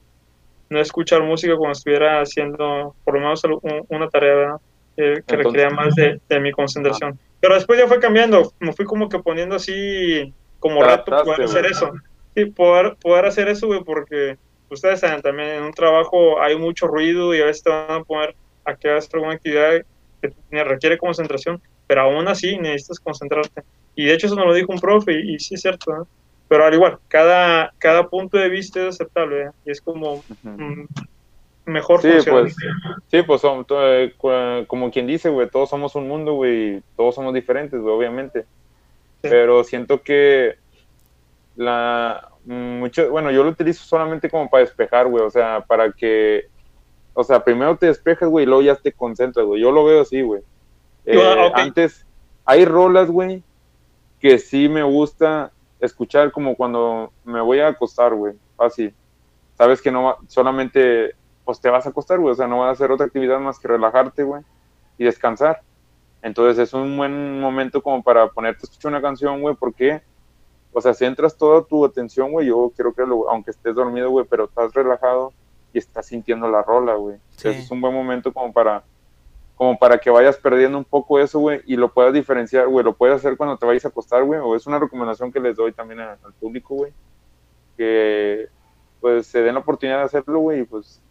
no escuchar música cuando estuviera haciendo por lo menos un- una tarea. Eh, que Entonces- requería más de, de mi concentración. Pero después ya fue cambiando, me fui como que poniendo así como adaptaste, poder hacer eso. Sí, poder, poder hacer eso, güey, porque ustedes saben también en un trabajo hay mucho ruido y a veces te van a poner a que hagas alguna actividad que requiere concentración, pero aún así necesitas concentrarte. Y de hecho eso nos lo dijo un profe y, y sí es cierto, ¿no? pero al igual, cada, cada punto de vista es aceptable ¿eh? y es como mm, mejor Sí, pues, sí, pues son- to- eh, como quien dice, güey, todos somos un mundo, güey, todos somos diferentes, güey, obviamente. Pero siento que la mucho, bueno, yo lo utilizo solamente como para despejar, güey, o sea, para que, o sea, primero te despejas, güey, y luego ya te concentras, güey. Yo lo veo así, güey. Eh, Ah. Antes, hay rolas, güey, que sí me gusta escuchar como cuando me voy a acostar, güey, fácil. Sabes que no va- solamente, pues te vas a acostar, güey, o sea, no vas a hacer otra actividad más que relajarte, güey, y descansar. Entonces es un buen momento como para ponerte a escuchar una canción, güey, porque, o sea, centras toda tu atención, güey, yo creo que lo- aunque estés dormido, güey, pero estás relajado y estás sintiendo la rola, güey. Sí. Es un buen momento como para como para que vayas perdiendo un poco eso, güey, y lo puedas diferenciar, güey, lo puedes hacer cuando te vayas a acostar, güey, o es una recomendación que les doy también a- al público, güey, que pues se den la oportunidad de hacerlo, güey, y pues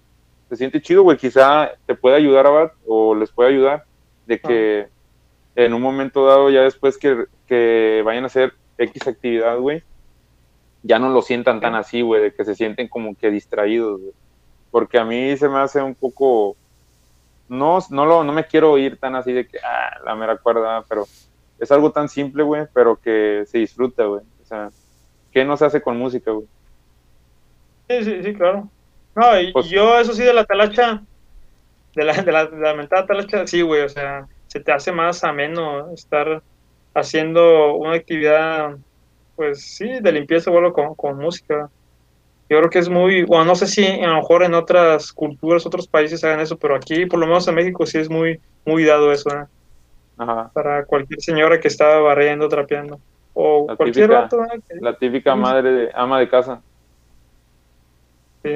se siente chido, güey, quizá te puede ayudar a Bat, o les puede ayudar, de que en un momento dado, ya después que, que vayan a hacer X actividad, güey, ya no lo sientan tan así, güey, de que se sienten como que distraídos, güey. Porque a mí se me hace un poco, no, no, lo, no me quiero ir tan así de que, ah, la mera cuerda, pero es algo tan simple, güey, pero que se disfruta, güey. O sea, ¿qué no se hace con música, güey? Sí, sí, sí, claro. No, y Pues- yo eso sí de la talacha, de la, de la, de la mentada talacha, sí, güey, o sea, se te hace más ameno estar haciendo una actividad, pues sí, de limpieza, bueno, con, con música. Yo creo que es muy, bueno, no sé si a lo mejor en otras culturas, otros países hagan eso, pero aquí, por lo menos en México, sí es muy, muy dado eso, ¿eh? Ajá. Para cualquier señora que está barriendo, trapeando. O La cualquier típica- vato, ¿eh? La típica Sí. madre de, ama de casa. sí.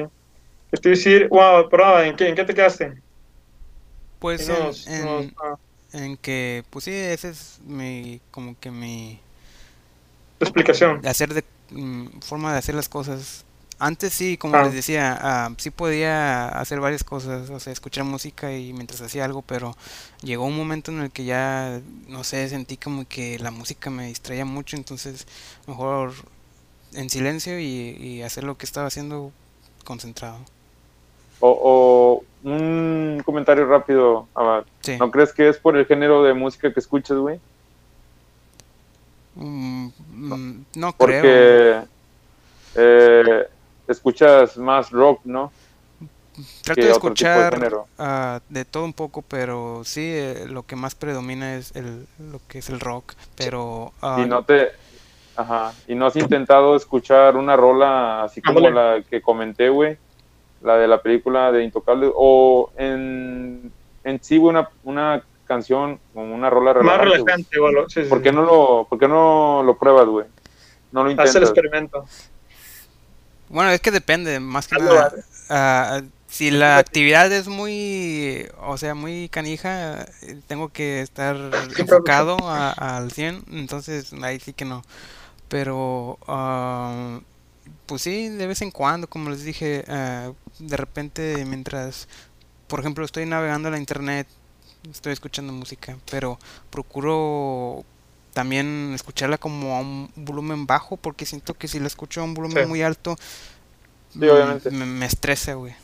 A decir, wow, pero ¿en qué, en qué te quedaste? Pues Nos- en, nos- en, ah, en que, pues sí, ese es mi, como que mi tu explicación. de hacer de mm, forma de hacer las cosas. Antes sí, como Ah. les decía, ah, sí podía hacer varias cosas, o sea, escuchar música y mientras hacía algo, pero llegó un momento en el que ya, no sé, sentí como que la música me distraía mucho, entonces mejor en silencio y, y hacer lo que estaba haciendo concentrado. O, o un comentario rápido, Abad. Sí. ¿No crees que es por el género de música que escuchas, güey? Mm, mm, no creo. Porque eh, escuchas más rock, ¿no? Trato que de tipo de escuchar género. ah, de todo un poco, pero sí, eh, lo que más predomina es el, lo que es el rock. Pero ah, y no te ajá y no has intentado escuchar una rola así como la que comenté güey la de la película de Intocable o en en sí güey, una, una canción como una rola Más relajante, güey. relajante, bolo. Sí, sí, ¿por qué sí. no lo por qué no lo pruebas güey no lo Haz el intentas experimento. bueno, es que depende, más que Hazlo, nada. ah, si la actividad es muy, o sea, muy canija, tengo que estar enfocado a- al 100, entonces ahí sí que no. Pero, ah, pues sí, de vez en cuando, como les dije, ah, de repente mientras, por ejemplo, estoy navegando la internet, estoy escuchando música, pero procuro también escucharla como a un volumen bajo, porque siento que si la escucho a un volumen Sí. muy alto, Sí, obviamente. me, me estresa, güey.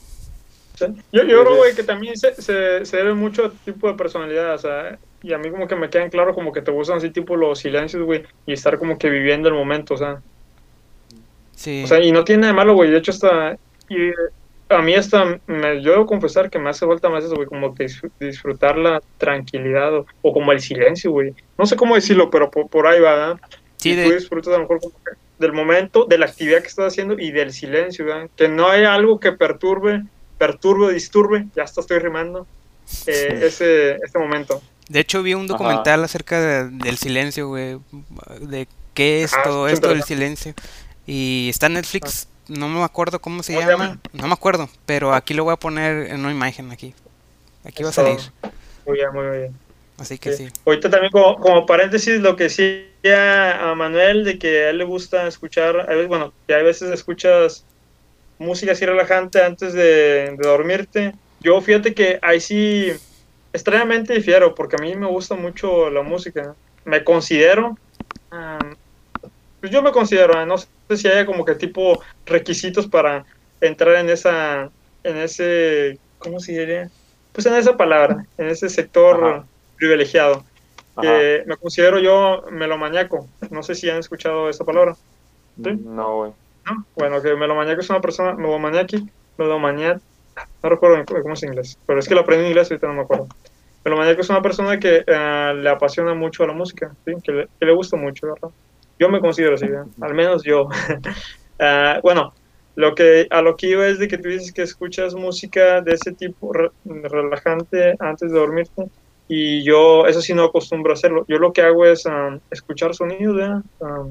Sí. Yo, yo creo, güey, que también se, se, se debe mucho a tipo de personalidad, o sea, y a mí como que me quedan claro como que te gustan así tipo los silencios, güey, y estar como que viviendo el momento, o sea, Sí. o sea, y no tiene nada de malo, güey, de hecho hasta, y a mí hasta, me, yo debo confesar que me hace falta más eso, güey, como disfrutar la tranquilidad o, o como el silencio, güey, no sé cómo decirlo, pero por, por ahí va, ¿verdad? Sí, de- tú disfrutas a lo mejor como que del momento, de la actividad que estás haciendo y del silencio, ¿verdad? Que no hay algo que perturbe, perturbe o disturbe, ya hasta estoy rimando, eh, ese, este momento. De hecho, vi un Ajá. documental acerca de- del silencio, güey. De qué es Ah, todo esto del silencio. Y está en Netflix. No me acuerdo cómo se ¿Cómo se llama. llama? No me acuerdo. Pero aquí lo voy a poner en una imagen aquí. Aquí va a salir. Muy bien, muy bien. Así que sí. Sí. Ahorita también como, como paréntesis lo que decía a Manuel de que a él le gusta escuchar, a veces, bueno, que a veces escuchas música así relajante antes de, de dormirte. Yo fíjate que ahí sí extrañamente difiero porque a mí me gusta mucho la música. Me considero, um, pues yo me considero, ¿eh? no sé si haya como que tipo requisitos para entrar en esa, en ese, ¿cómo se diría? Pues en esa palabra, en ese sector Ajá. privilegiado. Que me considero yo melomaniaco. No sé si han escuchado esa palabra. ¿Sí? No, güey. ¿no? Bueno, que melomaniaco es una persona, melomaniaci, melomaniac, no recuerdo cómo es en inglés, pero es que lo aprendí en inglés y ahorita no me acuerdo. Melomaniaco es una persona que eh, le apasiona mucho a la música, ¿sí? que, le, que le gusta mucho, ¿verdad? Yo me considero así, ¿verdad? al menos yo. Ah, bueno, lo que, a lo que iba es de que tú dices que escuchas música de ese tipo re- relajante antes de dormirte y yo eso sí no acostumbro a hacerlo. Yo lo que hago es ah, escuchar sonidos, ¿verdad? Ah,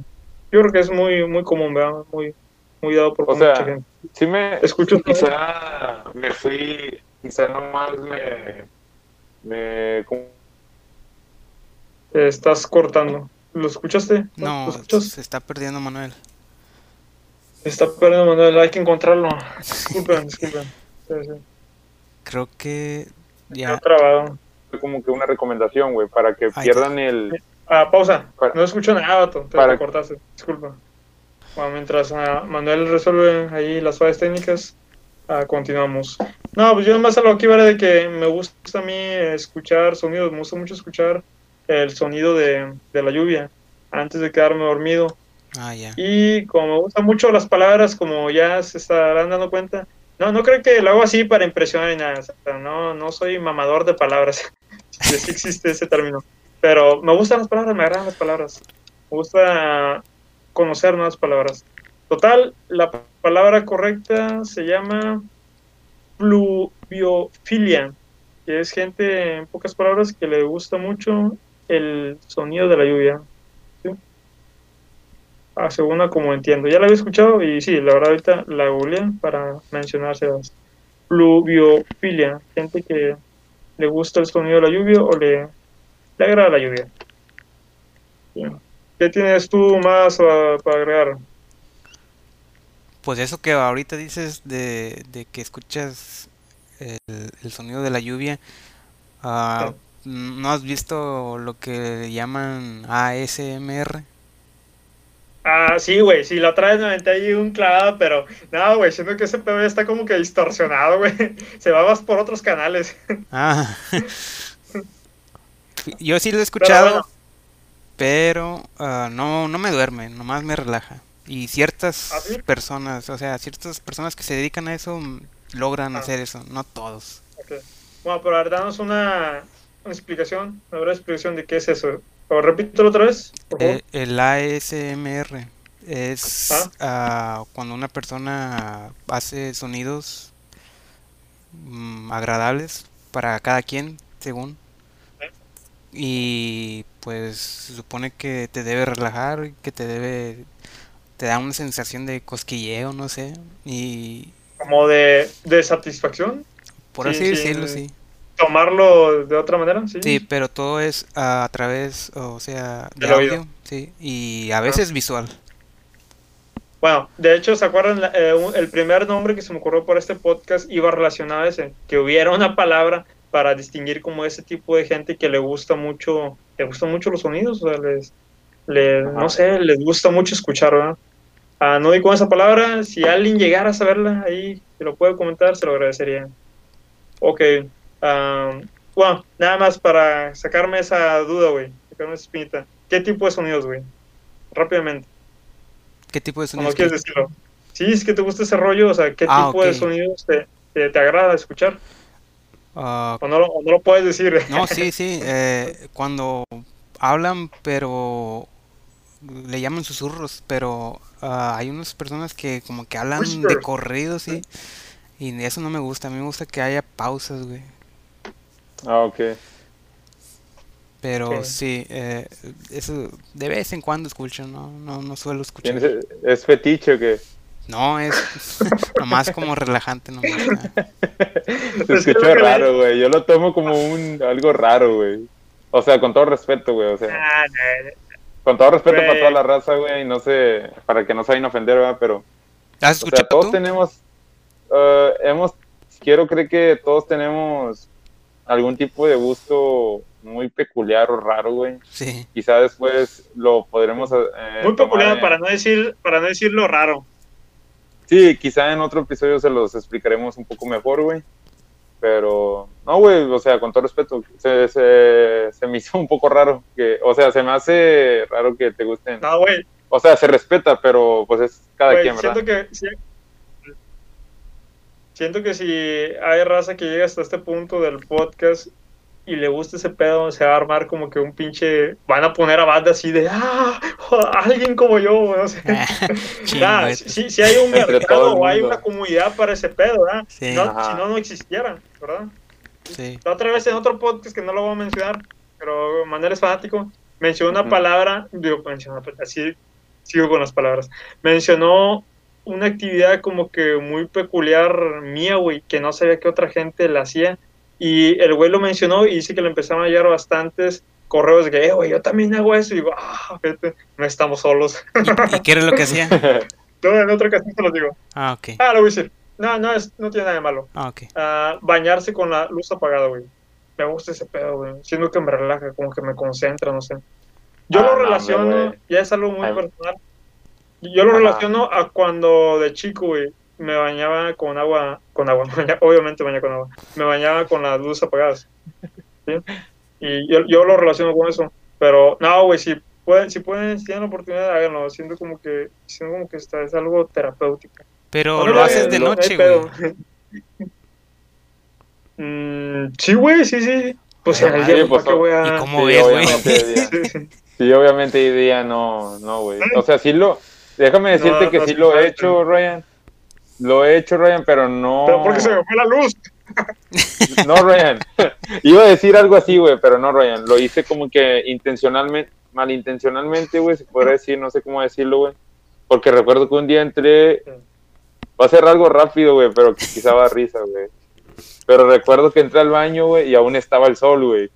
yo creo que es muy, muy común, ¿verdad? Muy, muy dado por O mucha sea, gente. Sí me... Escucho Quizá me fui... Quizá nomás me... Me... estás cortando. ¿Lo escuchaste? No, ¿Lo escuchas? se está perdiendo Manuel. Está perdiendo Manuel, hay que encontrarlo. Disculpen, disculpen. Sí, sí. Creo que Está ya. trabado. Fue como que una recomendación, güey, para que pierdan el... Ah, pausa. Para- No escucho nada, vato. Te para- lo cortaste. Disculpa. Bueno, mientras ah, Manuel resuelve ahí las fallas técnicas, ah, continuamos. No, pues yo más a lo que iba era de que me gusta a mí escuchar sonidos. Me gusta mucho escuchar el sonido de, de la lluvia antes de quedarme dormido. Ah. Y como me gustan mucho las palabras, como ya se estarán dando cuenta, no, no creo que lo hago así para impresionar ni nada. o sea, no, no soy mamador de palabras. si sí existe ese término. Pero me gustan las palabras, me agradan las palabras. Me gusta conocer nuevas palabras. Total, la palabra correcta se llama pluviofilia, que es gente, en pocas palabras, que le gusta mucho el sonido de la lluvia. ¿sí? Ah, según a como entiendo. Ya la había escuchado y sí, la verdad ahorita la googleé para mencionárselas. Pluviofilia, gente que le gusta el sonido de la lluvia o le, le agrada la lluvia. ¿Qué tienes tú más ah, para agregar? Pues eso que ahorita dices de, de que escuchas el, el sonido de la lluvia, ah, ¿no has visto lo que llaman ASMR? Ah, sí, güey, sí, la otra vez me aventé ahí un clavado, pero no, güey, siento que ese pedo está como que distorsionado, güey. Se va más por otros canales. Ah, yo sí lo he Pero escuchado, bueno, pero ah, no, no me duerme, nomás me relaja. Y ciertas ¿Ah, sí? personas, o sea, ciertas personas que se dedican a eso mm, logran Ah. hacer eso, no todos. Bueno, pero a ver, danos una, una explicación, una breve explicación de qué es eso. O repítelo otra vez, por favor. Eh, el ASMR es ah, cuando una persona hace sonidos mm, agradables para cada quien, según. Y pues se supone que te debe relajar, que te debe, te da una sensación de cosquilleo, no sé. Y Como de, de satisfacción, por Sí, así sí, decirlo, sí. Tomarlo de otra manera, ¿sí? Sí, pero todo es a, través, o sea, de oído. audio, sí, y a veces visual. Bueno, de hecho, ¿se acuerdan? Eh, el primer nombre que se me ocurrió por este podcast iba relacionado a ese, que hubiera una palabra para distinguir como ese tipo de gente que le gusta mucho, le gustan mucho los sonidos, o sea, les, no sé, les gusta mucho escuchar, ¿verdad? Ah, no di con esa palabra, si alguien llegara a saberla ahí, se lo puede comentar, se lo agradecería. Ok, ah, bueno, nada más para sacarme esa duda, güey, sacarme esa espinita. ¿Qué tipo de sonidos, güey? Rápidamente. ¿Qué tipo de sonidos? quieres decirlo. Sí, es que te gusta ese rollo, o sea, ¿qué Ah, tipo de sonidos te, te, te agrada escuchar? Ah, O no, lo, o no lo puedes decir. No, sí, sí, eh, cuando hablan, pero le llaman susurros, pero ah, hay unas personas que como que hablan de corrido, sí, y eso no me gusta, a mí me gusta que haya pausas, güey, Ah, ok. pero sí, eh, eso de vez en cuando escucho, no, no, no suelo escuchar. ¿Tienes, ¿Es fetiche o qué? No, es nomás como relajante, nomás. Se Es que escuchó raro, güey. Yo lo tomo como un algo raro, güey. O sea, con todo respeto, güey. O sea, Ah, no, con todo respeto para toda la raza, güey. No sé, para que no se vayan a ofender, ¿verdad? Pero, ¿Has o sea, escuchado todos tú? tenemos, eh, hemos, quiero creer que todos tenemos algún tipo de gusto muy peculiar o raro, güey. Sí. Quizá después lo podremos... eh, Muy peculiar, en- para no decir, para no decirlo raro. Sí, quizá en otro episodio se los explicaremos un poco mejor, güey. Pero, no, güey, o sea, con todo respeto, se, se, se me hizo un poco raro. que O sea, se me hace raro que te gusten. No, güey, O sea, se respeta, pero pues es cada güey, quien, ¿verdad? siento que sí- siento que si hay raza que llega hasta este punto del podcast y le gusta ese pedo, se va a armar como que un pinche, van a poner a banda así de, ah, alguien como yo, güey, o sea, Chingo, Ya, sí, sí hay un mercado o hay una comunidad para ese pedo, ¿verdad? Sí. No, si no, no existieran, ¿verdad? sí. La otra vez en otro podcast que no lo voy a mencionar, pero Manuel es fanático, mencionó una palabra, digo, mencionó, así sigo con las palabras, mencionó una actividad como que muy peculiar mía, güey, que no sabía que otra gente la hacía, y el güey lo mencionó y dice que le empezaron a llegar bastantes correos de que, "Eh, güey, yo también hago eso, y digo, ah, vete, no estamos solos. ¿Y, y qué era lo que hacía? no, en otra ocasión se los digo. Ah, ok. Ah, lo voy a decir. No, no, es, no tiene nada de malo. Ah, ok. Ah, bañarse con la luz apagada, güey. Me gusta ese pedo, güey. Siento que me relaja, como que me concentra, no sé. Yo Ah, lo no, relaciono, güey. ya es algo muy Ay. personal. Yo lo Ajá. relaciono a cuando de chico, güey, me bañaba con agua, con agua, obviamente bañaba con agua. Me bañaba con las luces apagadas. ¿sí? Y yo, yo lo relaciono con eso. Pero, no, güey, si pueden, si pueden, si tienen la oportunidad, háganlo. Siento como que, siento como que está, es algo terapéutico. Pero No, lo haces de no noche, güey. Mm, sí, güey, sí, sí. Pues Ah, día, pues, ¿para qué voy a...? ¿Y cómo Sí, ves, güey? sí. Sí, obviamente hoy día no, no, güey. O sea, sí lo, déjame decirte No, que no, sí lo he hecho, Ryan. Lo he hecho, Ryan, pero no. Pero porque se me fue la luz. No, Ryan. Iba a decir algo así, güey, pero no, Ryan. Lo hice como que intencionalmente, malintencionalmente, güey, se podría decir, no sé cómo decirlo, güey. Porque recuerdo que un día entré. Va a ser algo rápido, güey, pero quizá va a risa, güey. Pero recuerdo que entré al baño, güey, y aún estaba el sol, güey.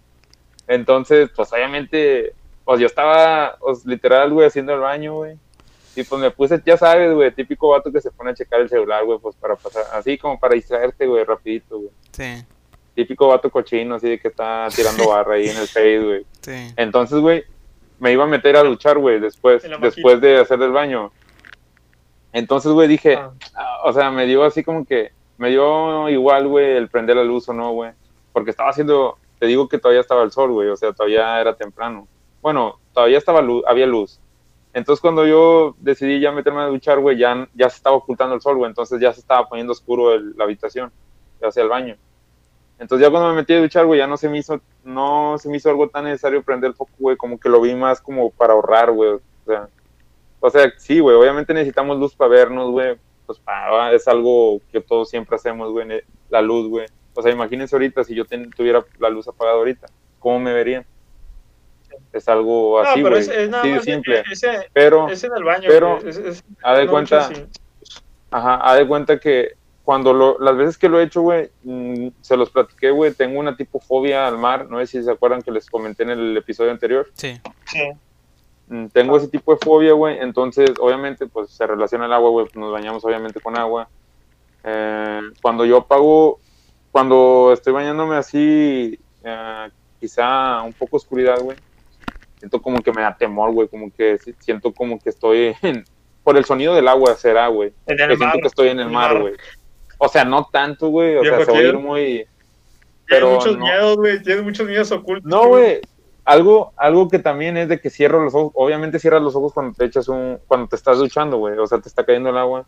Entonces, pues obviamente, pues yo estaba, pues, literal, güey, haciendo el baño, güey. Y pues me puse, ya sabes, güey, típico vato que se pone a checar el celular, güey, pues para pasar, así como para distraerte, güey, rapidito, güey. Sí, Típico vato cochino, así de que está tirando barra ahí en el Face, güey. sí. Entonces, güey, me iba a meter a luchar, güey, después, después de hacer el baño. Entonces, güey, dije, Ah, ah, o sea, me dio así como que, me dio igual, güey, el prender la luz o no, güey. Porque estaba haciendo, te digo que todavía estaba el sol, güey, o sea, todavía era temprano. Bueno, todavía estaba luz, había luz. Entonces, cuando yo decidí ya meterme a duchar, güey, ya, ya se estaba ocultando el sol, güey, entonces ya se estaba poniendo oscuro el- la habitación, hacia el baño. Entonces ya cuando me metí a duchar, güey, ya no se me hizo, no se me hizo algo tan necesario prender el foco, güey, como que lo vi más como para ahorrar, güey. O sea, o sea, sí, güey, obviamente necesitamos luz para vernos, güey. Pues para, es algo que todos siempre hacemos, güey, ne- la luz, güey. O sea, imagínense ahorita si yo ten- tuviera la luz apagada ahorita, ¿cómo me verían? Es algo no, así, pero güey, es, es simple. Ese, Pero, es en el baño, pero, güey, es- es- haz de no cuenta. Ajá, haz de cuenta que cuando lo, las veces que lo he hecho, güey, mm, se los platiqué, güey, tengo una tipo fobia al mar, no sé si se acuerdan que les comenté en el episodio anterior. Sí, Sí. Mm, Tengo ese tipo de fobia, güey, entonces obviamente pues se relaciona el agua, güey, nos bañamos obviamente con agua. Eh, cuando yo apago, cuando estoy bañándome así, eh, quizá un poco oscuridad, güey, siento como que me da temor, güey, como que si- siento como que estoy en, por el sonido del agua será, güey, En que el siento mar. que estoy en el mar, güey. O sea, no tanto, güey, o sea, se va a ir ¿quieres? muy... Tienes pero muchos no. miedos, güey. Tienes muchos miedos ocultos. No, güey. Algo, algo que también es de que cierro los ojos. Obviamente cierras los ojos cuando te echas un, cuando te estás duchando, güey. O sea, te está cayendo el agua.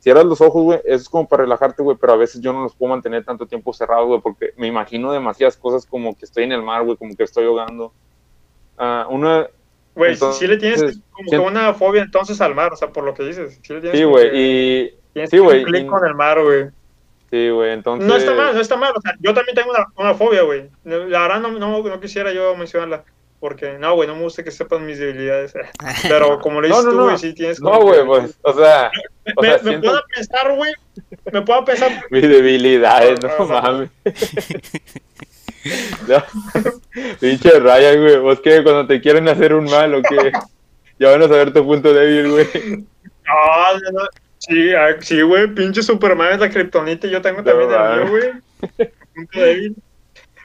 Cierras los ojos, güey. Eso es como para relajarte, güey. Pero a veces yo no los puedo mantener tanto tiempo cerrados, güey. Porque me imagino demasiadas cosas como que estoy en el mar, güey. Como que estoy ahogando. Ah, una, Güey, sí le tienes como que una fobia entonces al mar, o sea, por lo que dices. Sí, güey. que- Y, tienes sí, güey, clic y- con el mar, güey. sí, güey. Entonces. No está mal, no está mal. O sea, yo también tengo una, una fobia, güey. La verdad no, no, no quisiera yo mencionarla. Porque, no, güey, no me gusta que sepan mis debilidades. Pero como le No, dices no, tú, no. güey, sí tienes No, como güey, que- pues. O sea, o Me, sea, me siento- puedo pensar, güey. Me puedo pensar. mis debilidades, no mames. Pinche Ryan, güey. ¿Vos qué? Cuando te quieren hacer un mal o qué? Ya van a saber tu punto débil, güey. No, no. Sí, ah, sí, güey, pinche Superman es la kriptonita y yo tengo también No, el mío, güey. Punto débil.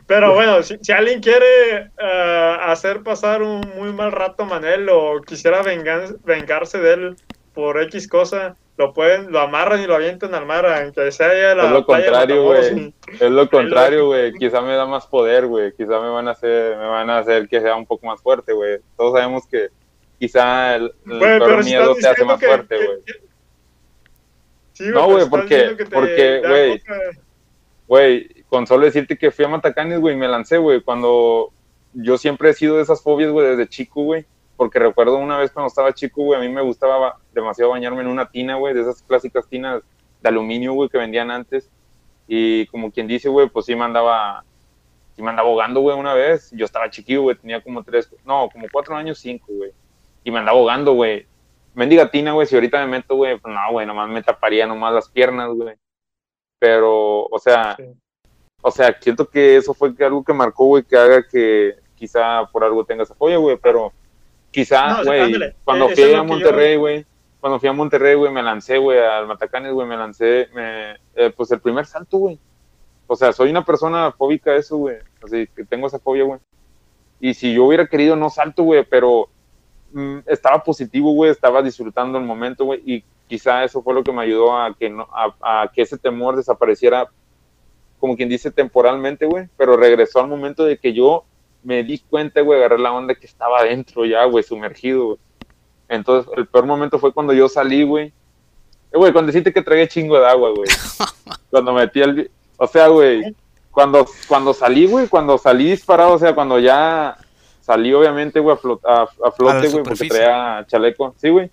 Pero bueno, si, si alguien quiere eh, hacer pasar un muy mal rato a Manel o quisiera vengan- vengarse de él por X cosa, lo pueden, lo amarran y lo avientan al mar, aunque sea ya la Es lo contrario, güey. Es lo contrario, güey. Quizá me da más poder, güey. Quizá me van a hacer, me van a hacer que sea un poco más fuerte, güey. Todos sabemos que quizá el, el pero miedo te hace más que- fuerte, güey. que- Sí, No, güey, porque- porque, güey, Güey, con solo decirte que fui a Matacanes, güey, me lancé, güey. Cuando yo siempre he sido de esas fobias, güey, desde chico, güey. Porque recuerdo una vez cuando estaba chico, güey, a mí me gustaba ba- demasiado bañarme en una tina, güey, de esas clásicas tinas de aluminio, güey, que vendían antes. Y como quien dice, güey, pues sí me andaba, sí me andaba ahogando, güey, una vez. Yo estaba chiquillo, güey, tenía como tres, no, como cuatro años, cinco, güey. Y me andaba ahogando, güey. Mendiga tina, güey, si ahorita me meto, güey, pues no, güey, nomás me taparía nomás las piernas, güey. Pero, o sea, Sí. o sea, siento que eso fue algo que marcó, güey, que haga que quizá por algo tengas apoyo, güey, pero quizá, güey, cuando eh, fui a yo- Monterrey, güey, cuando fui a Monterrey, güey, me lancé, güey, al Matacanes, güey, me lancé, me, eh, pues el primer salto, güey. O sea, soy una persona fóbica eso, güey, así que tengo esa fobia, güey. Y si yo hubiera querido, no salto, güey, pero mm, estaba positivo, güey, estaba disfrutando el momento, güey, y quizá eso fue lo que me ayudó a que, no, a, a que ese temor desapareciera, como quien dice, temporalmente, güey, pero regresó al momento de que yo me di cuenta, güey, agarré la onda que estaba adentro ya, güey, sumergido, güey. Entonces, el peor momento fue cuando yo salí, güey. Eh, güey, cuando deciste que tragué chingo de agua, güey. cuando metí el... O sea, güey, cuando, cuando salí, güey, cuando salí disparado, o sea, cuando ya salí, obviamente, güey, a, flot- a, a flote, güey, porque traía chaleco. Sí, güey.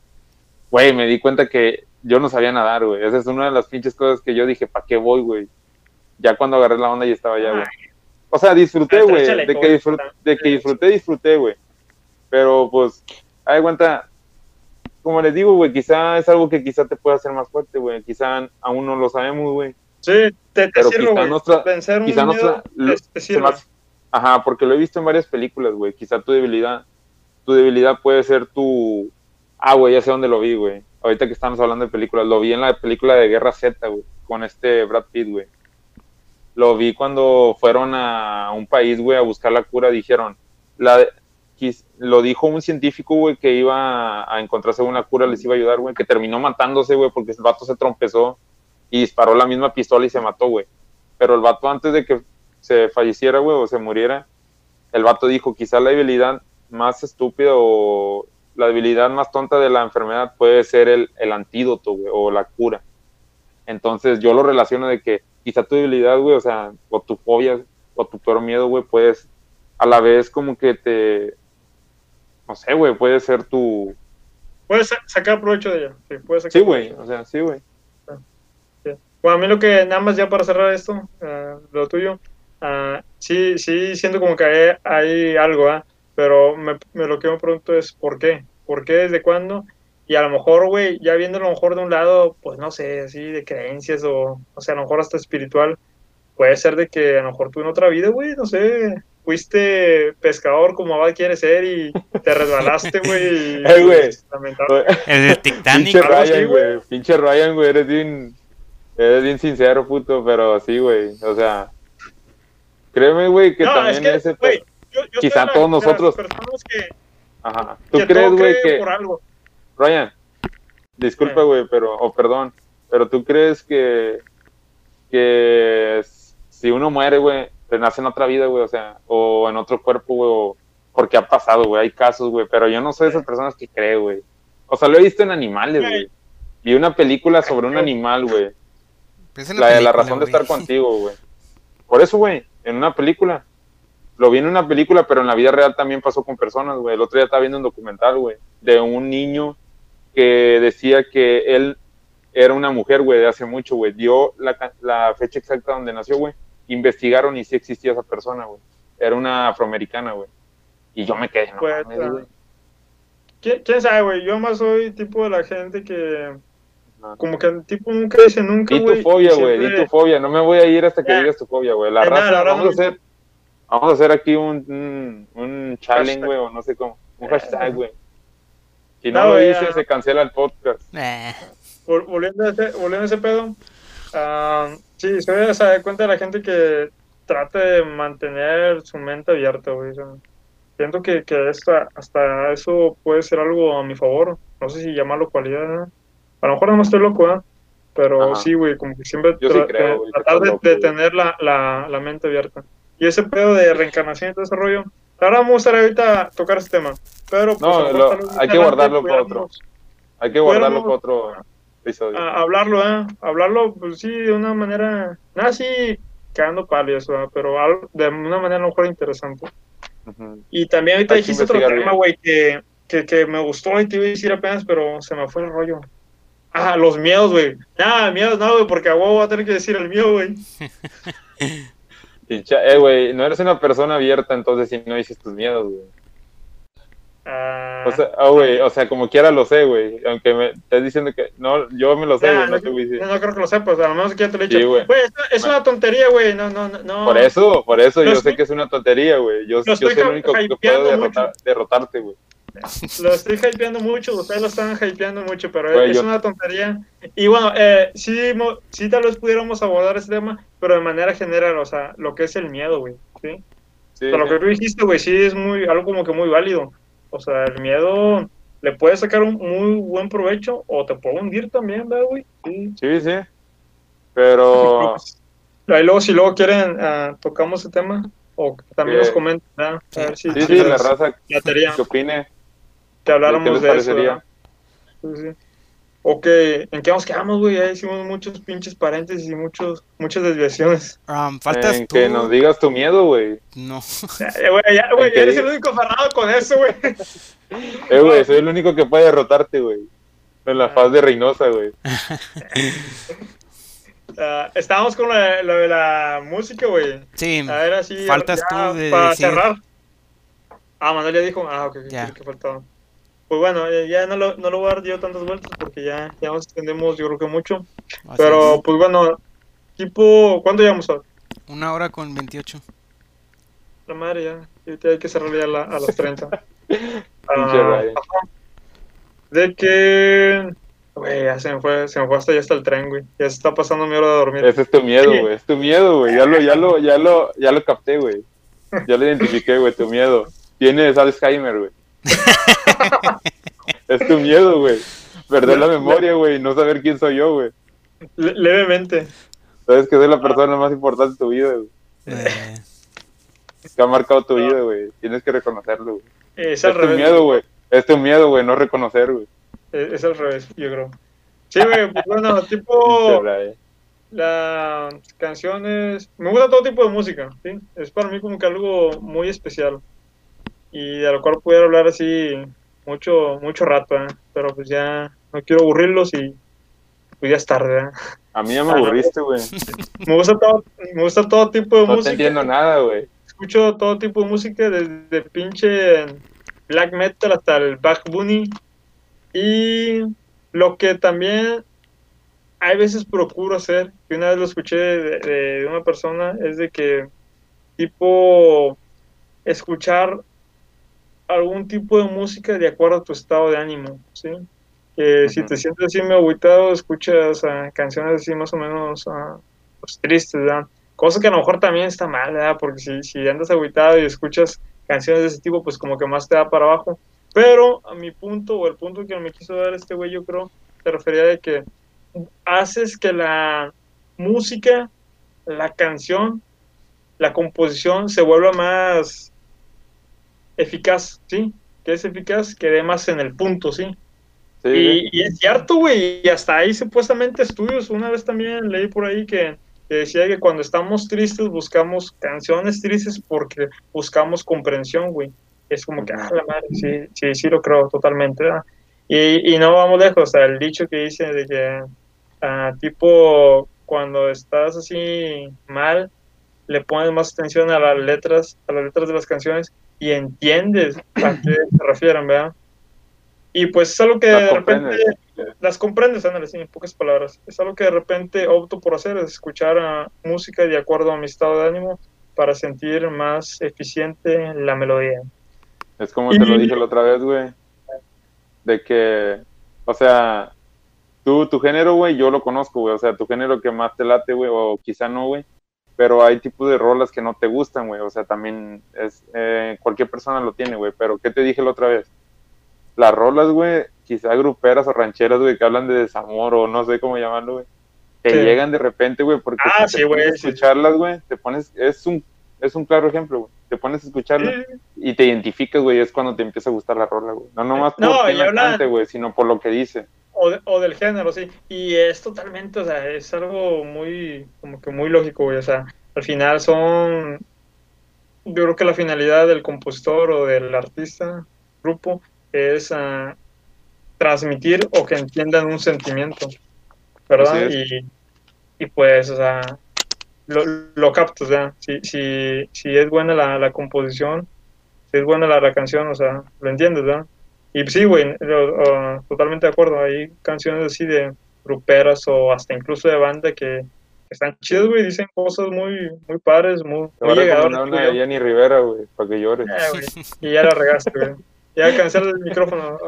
Güey, me di cuenta que yo no sabía nadar, güey. Esa es una de las pinches cosas que yo dije, ¿para qué voy, güey? Ya cuando agarré la onda ya estaba ya, güey. O sea, disfruté, güey. De que, güey. disfruté, de que disfruté, disfruté, güey. Pero, pues, hay cuenta, como les digo, güey, quizá es algo que quizá te pueda hacer más fuerte, güey. Quizá aún no lo sabemos, güey. Sí, te, te Pero sirve, quizá nuestra- Vencer un quizá miedo nuestra- te, te sirve. Ajá, porque lo he visto en varias películas, güey. Quizá tu debilidad, tu debilidad puede ser tu... Ah, güey, ya sé dónde lo vi, güey. Ahorita que estamos hablando de películas, lo vi en la película de Guerra Z, güey, con este Brad Pitt, güey. Lo vi cuando fueron a un país, güey, a buscar la cura. Dijeron, la, lo dijo un científico, güey, que iba a encontrarse una cura, les iba a ayudar, güey, que terminó matándose, güey, porque el vato se trompezó y disparó la misma pistola y se mató, güey. Pero el vato antes de que se falleciera, güey, o se muriera, el vato dijo, quizá la debilidad más estúpida o la debilidad más tonta de la enfermedad puede ser el, el antídoto, güey, o la cura. Entonces yo lo relaciono de que quizá tu debilidad, güey, o sea, o tu fobia, o tu peor miedo, güey, puedes a la vez como que te, no sé, güey, puede ser tu, Puedes sa- sacar provecho de ella. Sí, puedes sacar sí, güey, o sea, sí, güey. Bueno, a mí lo que, nada más ya para cerrar esto, ah, lo tuyo, ah, sí, sí, siento como que hay, hay algo, ¿ah? pero me, me- lo que me pregunto es ¿por qué? ¿Por qué? ¿Desde cuándo? Y a lo mejor, güey, ya viendo a lo mejor de un lado, pues no sé, así de creencias o, o sea, a lo mejor hasta espiritual, puede ser de que a lo mejor tú en otra vida, güey, no sé, fuiste pescador como Abad quiere ser y te resbalaste, güey. y- Eh, güey. lamentable. El Titanic. Pinche Ryan, güey. güey. Pinche Ryan, güey. Eres bien. Eres bien sincero, puto. Pero sí, güey. O sea. Créeme, güey, que No, también es que, ese. güey, yo, yo quizá todos nosotros- que, Ajá. ¿Tú que crees, güey, que. por algo. Ryan. Disculpa, güey, pero. O perdón. Pero tú crees que. Que. Si uno muere, güey. Renace en otra vida, güey. O sea. O en otro cuerpo, güey. o- Porque ha pasado, güey. Hay casos, güey. Pero yo no soy de esas personas que cree, güey. O sea, lo he visto en animales, Güey. Vi una película sobre un animal, güey. La de la razón de estar contigo, güey. Por eso, güey, en una película. Lo vi en una película, pero en la vida real también pasó con personas, güey. El otro día estaba viendo un documental, güey, de un niño que decía que él era una mujer, güey, de hace mucho, güey. Dio la, la fecha exacta donde nació, güey. Investigaron y sí existía esa persona, güey. Era una afroamericana, güey. Y yo me quedé, no Pues, mames, ah, güey. ¿Quién, quién sabe, güey? Yo más soy tipo de la gente que, Ajá. como que tipo nunca dice nunca, Di tu güey. fobia, güey, di siempre- tu fobia. No me voy a ir hasta que digas tu fobia, güey. La raza, vamos a hacer, vamos a hacer aquí un, un, un challenge, güey, o no sé cómo. Un Eh. hashtag, güey. Si no, No, lo ya. se cancela el podcast. Eh, Vol- volviendo a ese, volviendo a ese pedo, ah, sí, se debe dar cuenta de la gente que trate de mantener su mente abierta, güey. o sea, siento que, que esta- hasta eso puede ser algo a mi favor. No sé si llamarlo cualidad, ¿eh? A lo mejor no estoy loco, ¿eh? Pero Ajá. sí, güey, como que siempre Yo sí tra- creo, güey, que tratar de, loco, de tener la, la, la mente abierta. Y ese pedo de reencarnación y todo ese rollo. Ahora me gustaría ahorita tocar ese tema. Pero pues, No, lo hay que guardarlo para otro. Hay que guardarlo para otro episodio. a- hablarlo, ¿eh? Hablarlo, pues sí, de una manera. Nada así quedando palo eso, ¿eh? pero al- de una manera a lo mejor interesante. Ujú. Y también ahorita Hay dijiste otro tema, güey, que, que, que me gustó y te iba a decir apenas, pero se me fue el rollo. Ah, los miedos, güey. Nada, miedos no, güey, porque a huevo voy a tener que decir el mío, güey. Pincha- eh, güey, no eres una persona abierta entonces si no dices tus miedos, güey. Ah, O sea, ah, güey, o sea, como quiera lo sé, güey. Aunque me estés diciendo que. No, yo me lo sé, güey, no no, te voy a decir. no creo que lo sepas, a lo menos que ya te lo he dicho. Sí, güey. Es, es una tontería, güey. No, no, no. Por eso, por eso yo estoy- sé que es una tontería, güey. Yo, yo soy el único que puedo derrotar- derrotarte, güey. Lo estoy hypeando mucho, ustedes lo están hypeando mucho, pero es yo- una tontería. Y bueno, eh, sí, sí tal vez pudiéramos abordar ese tema, pero de manera general, o sea, lo que es el miedo, güey, ¿sí? Sí, O sea, lo que tú dijiste, güey, sí es muy, algo como que muy válido. O sea, el miedo le puede sacar un muy buen provecho o te puede hundir también, ¿verdad, güey? Sí. sí, sí. Pero. Ahí luego, si luego quieren, ah, tocamos ese tema o también Eh, nos comenten, ¿verdad? A ver si, Sí, sí, la raza que opine. Que habláramos ¿Qué les de eso. Sí, sí. Ok, ¿en qué nos quedamos, güey? Ya hicimos muchos pinches paréntesis y muchos, muchas desviaciones. Um, faltas En tú. que nos digas tu miedo, güey. No. Eh, güey, ya, güey, ¿En qué eres el único aferrado con eso, güey. Eh, güey, soy el único que puede derrotarte, güey. En la faz de Reynosa, güey. Ah, estábamos con lo de, lo de la música, güey. Sí, A ver, así. Faltas ya, tú de Para decir. cerrar. Ah, Manuel ya dijo. Ah, ok, Ya. ya. que faltaba. Pues bueno, eh, ya no lo, no lo voy a dar yo tantas vueltas porque ya, ya nos extendemos, yo creo que mucho. así Pero, es. pues bueno, tipo, ¿cuándo llegamos a Una hora con 28. la madre? Ya, ahorita hay que cerrar ya la- a las 30. Pinche Ah, de que. Güey, ya se me fue, se me fue hasta ya hasta el tren, güey. Ya se está pasando mi hora de dormir. Ese es tu miedo, Sí. güey. Es tu miedo, güey. Ya lo, ya lo, ya lo, ya lo capté, güey. Ya lo identifiqué, güey. Tu miedo. Tienes Alzheimer, güey. es tu miedo, güey. Perder la memoria, güey. No saber quién soy yo, güey. Le- levemente. Sabes que soy la persona más importante de tu vida, güey. Eh, Que ha marcado tu vida, güey. Tienes que reconocerlo, güey. Es Es al tu revés. miedo, güey. Es tu miedo, güey. No reconocer, güey. Es, es al revés, yo creo. Sí, güey, pues bueno, tipo. Las canciones, me gusta todo tipo de música, ¿sí? Es para mí como que algo muy especial y de lo cual pudiera hablar así mucho mucho rato, ¿eh? pero pues ya no quiero aburrirlos y pues ya es tarde, ¿eh? A mí ya me aburriste, güey. Me gusta todo, me gusta todo tipo de No música, entiendo nada, güey. escucho todo tipo de música desde pinche black metal hasta el back bunny y lo que también hay veces procuro hacer, que una vez lo escuché de, de una persona, es de que tipo escuchar algún tipo de música de acuerdo a tu estado de ánimo, ¿sí? Que si te sientes así medio agüitado, escuchas ah, canciones así más o menos ah, pues, tristes, ¿verdad? Cosa que a lo mejor también está mal, ¿verdad? Porque si, si andas agüitado y escuchas canciones de ese tipo, pues como que más te da para abajo. Pero a mi punto, o el punto que me quiso dar este güey, yo creo, se refería de que haces que la música, la canción, la composición se vuelva más eficaz, ¿sí? Que es eficaz, que dé más en el punto, ¿sí? Sí, Y, y es cierto, güey, y hasta hay supuestamente estudios. Una vez también leí por ahí que, que decía que cuando estamos tristes buscamos canciones tristes porque buscamos comprensión, güey. Es como que, ah, la madre, sí, sí, sí lo creo totalmente, ¿verdad? Y, y no vamos lejos, o sea, el dicho que dice de que, ah, tipo, cuando estás así mal, le pones más atención a las letras, a las letras de las canciones y entiendes a qué se refieren, ¿verdad? Y pues es algo que Las de repente comprendes. las comprendes, ándale, sí, en pocas palabras. Es algo que de repente opto por hacer, es escuchar ah, música de acuerdo a mi estado de ánimo para sentir más eficiente la melodía. Es como te lo dije la otra vez, güey. De que, o sea, tú, tu género, güey, yo lo conozco, güey. O sea, tu género que más te late, güey, o quizá no, güey. Pero hay tipos de rolas que no te gustan, güey. O sea, también es, eh, cualquier persona lo tiene, güey. Pero, ¿qué te dije la otra vez? Las rolas, güey, quizá gruperas o rancheras, güey, que hablan de desamor o no sé cómo llamarlo, güey. Te Sí. llegan de repente, güey, porque Ah, si te pones sí. escucharlas, güey, te pones, es un, es un claro ejemplo, güey. Te pones a escucharlas Sí, y te identificas, güey, es cuando te empieza a gustar la rola, güey. No nomás por No, y hablan- güey, sino por lo que dice. o, de- o del género, sí. Y es totalmente, o sea, es algo muy, como que muy lógico, güey. O sea, al final son, yo creo que la finalidad del compositor o del artista, grupo, es ah, transmitir o que entiendan un sentimiento, ¿verdad? Y, y pues, o sea, lo, lo captas, ¿verdad? Si, si, si es buena la, la composición, si es buena la, la canción, o sea, lo entiendes, ¿verdad? Y sí, güey, ah, totalmente de acuerdo. Hay canciones así de gruperas o hasta incluso de banda que, están chidas, güey, dicen cosas muy, muy padres, muy, Te muy llegadoras. una de. Jenny Rivera, güey, para que llores. Eh, y ya la regaste, güey. Ya cancela el micrófono.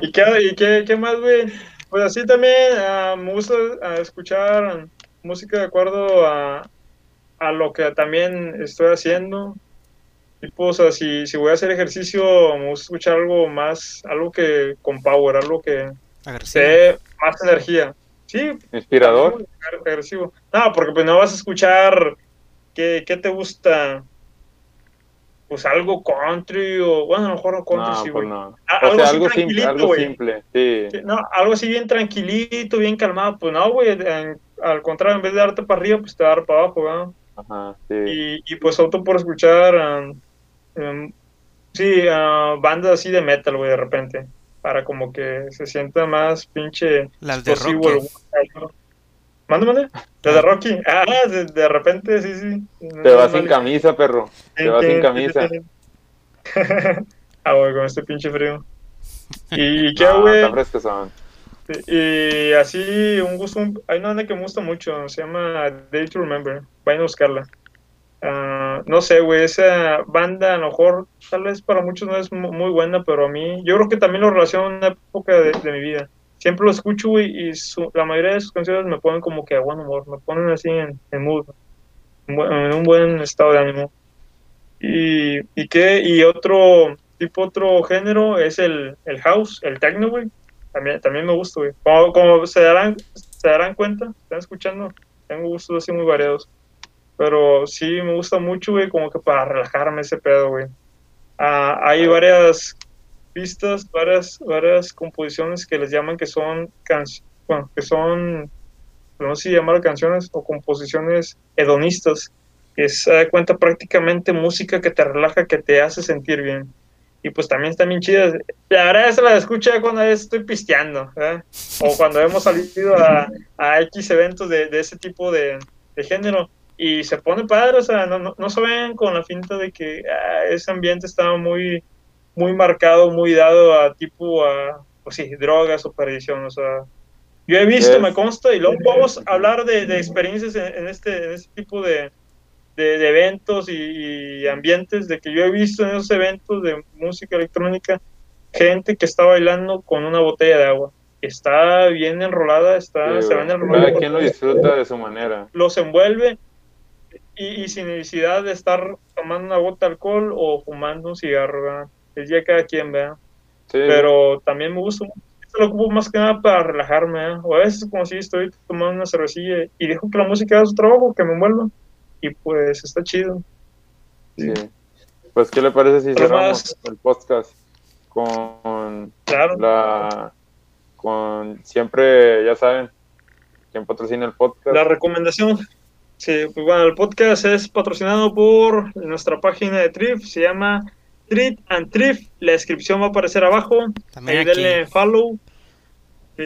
¿Y qué, y qué, qué más, güey? Pues así también ah, me gusta ah, escuchar música de acuerdo a, a lo que también estoy haciendo. Tipo, o sea, si, si voy a hacer ejercicio, me gusta escuchar algo más, algo que con power, algo que Agresivo. dé más energía. Sí, Inspirador. agresivo. No, porque pues no vas a escuchar qué, qué te gusta. Pues algo country o, bueno, a lo mejor no country, No, sí, pues güey. no. A- O algo sea, así algo simple, tranquilito, algo simple. Sí, No, algo así bien tranquilito, bien calmado, pues no, güey, en- al contrario, en vez de darte para arriba, pues te va a dar para abajo, ¿verdad? Ajá, sí. Y, y pues opto por escuchar, um, um, sí, ah, bandas así de metal, güey, de repente, para como que se sienta más pinche Las de Rocky. ¿no? Mande, mande. Las de Rocky. Ah, de, de repente, sí, sí. No Te vas sin camisa, perro. Te vas sin camisa. ah, güey, con este pinche frío. ¿Y qué, No, güey? está Y así, un gusto, hay una banda que me gusta mucho, se llama Day to Remember, vayan a buscarla. Ah, no sé, güey, esa banda a lo mejor, tal vez para muchos no es mu- muy buena, pero a mí, yo creo que también lo relaciono a una época de, mi vida. Siempre lo escucho, güey, y su- la mayoría de sus canciones me ponen como que a buen humor, me ponen así en, mood, en, en un buen estado de ánimo. Y, y qué, y otro tipo, otro género es el, el house, el techno, güey. También, también me gusta, güey. Como, como se darán, se darán cuenta, están escuchando, tengo gustos así muy variados. Pero sí me gusta mucho, güey, como que para relajarme ese pedo, güey. Ah, hay varias pistas, varias, varias composiciones que les llaman que son canciones, bueno, que son, no sé si llamar canciones o composiciones hedonistas, que se da cuenta prácticamente música que te relaja, que te hace sentir bien. Y pues también están bien chidas. La verdad, esa la escucho ya cuando estoy pisteando, ¿verdad? O cuando hemos salido a, a X eventos de, de ese tipo de, de género. Y se pone padre, o sea, no, no, no se ven con la finta de que ah, ese ambiente estaba muy, muy marcado, muy dado a tipo, a, pues sí, drogas o perdición, o sea. Yo he visto, Yes. me consta, y luego vamos a hablar de, de experiencias en, en este, en este tipo de, de, de eventos y, y ambientes, de que yo he visto en esos eventos de música electrónica gente que está bailando con una botella de agua. Está bien enrolada, está, Sí, se güey. van enrolando. Cada quien lo disfruta de su manera. Los envuelve y, y sin necesidad de estar tomando una gota de alcohol o fumando un cigarro, ¿verdad? Es ya cada quien, ¿verdad? Sí, Pero también me gusta mucho. Lo ocupo más que nada para relajarme, ¿eh? O a veces como si estoy tomando una cervecilla y dejo que la música haga su trabajo, que me envuelva. Y pues está chido. sí. Pues, ¿qué le parece si cerramos más- el podcast con Claro. la con siempre, ya saben, quién patrocina el podcast? La recomendación. Sí, pues bueno, el podcast es patrocinado por nuestra página de Trif, se llama Treat and Trif. La descripción va a aparecer abajo. También Ahí aquí, denle follow. Sí.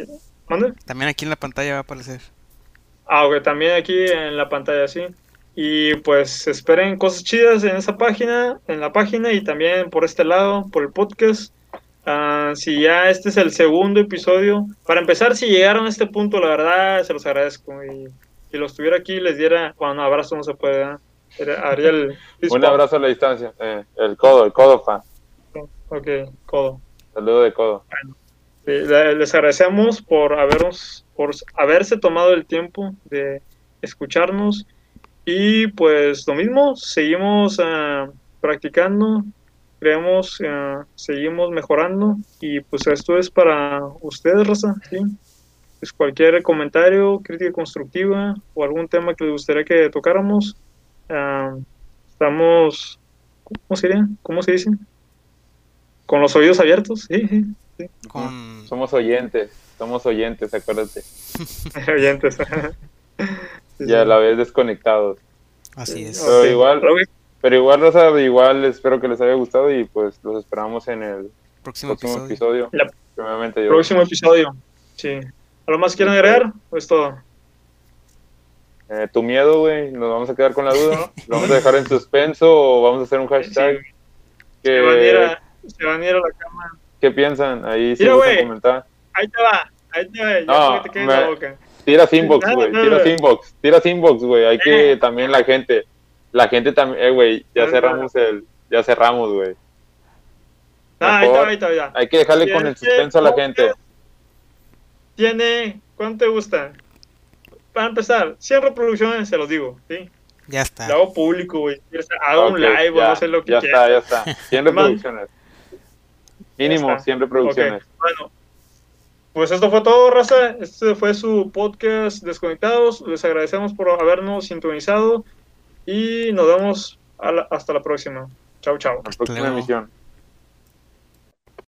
¿Mande? también aquí en la pantalla va a aparecer. Ah, ok, también aquí en la pantalla, sí. Y pues esperen cosas chidas en esa página, en la página y también por este lado, por el podcast. Ah, si ya este es el segundo episodio, para empezar, si llegaron a este punto, la verdad, se los agradezco. Y si los tuviera aquí, les diera, bueno, no, abrazo no se puede, ¿verdad? Era- Haría el... Un abrazo a la distancia. eh, el codo, el codo, fan. Ok, codo. Saludo de codo. Sí, le- les agradecemos por habernos, por haberse tomado el tiempo de escucharnos. Y pues lo mismo, seguimos ah, practicando, creemos, ah, seguimos mejorando y pues esto es para ustedes, Raza, ¿sí? Pues cualquier comentario, crítica constructiva o algún tema que les gustaría que tocáramos, ah, estamos, ¿cómo sería? ¿Cómo se dice? Con los oídos abiertos, sí, sí, sí. Con... Somos oyentes, somos oyentes, acuérdate. oyentes. Sí, Y a sí. la vez desconectados. Así es. Pero igual- Pero, igual, Rosa, igual espero que les haya gustado y pues los esperamos en el Próximo próximo episodio. episodio. Yo. próximo episodio. Sí. ¿Algo más quieren agregar? ¿O es todo? Eh, tu miedo, güey, nos vamos a quedar con la duda. ¿Lo vamos a dejar en suspenso o vamos a hacer un hashtag? Sí, Se van a ir ¿Qué, a, se van a ir a la cama. qué piensan? Ahí sí gustan güey. comentar. Ahí te va, ahí te va, ya No, que te quede en la boca. Tiras inbox, güey, tiras inbox, tiras inbox, güey. Hay que Eh. también la gente, la gente también, eh, güey, ya cerramos el, ya cerramos, güey. Ah, ahí va, ahí ya. Hay que dejarle con el suspenso a la gente. Tiene, ¿cuánto te gusta? Para empezar, 100 reproducciones, se los digo, ¿sí? Ya está. Lo hago público, güey. Hago un live o no sé lo que Ya quieras. está, ya está. 100 Man. reproducciones. Mínimo Ya está. 100 reproducciones. Bueno, pues esto fue todo, raza. Este fue su podcast Desconectados. Les agradecemos por habernos sintonizado y nos vemos a la- hasta la próxima. Chau, chau. La próxima emisión.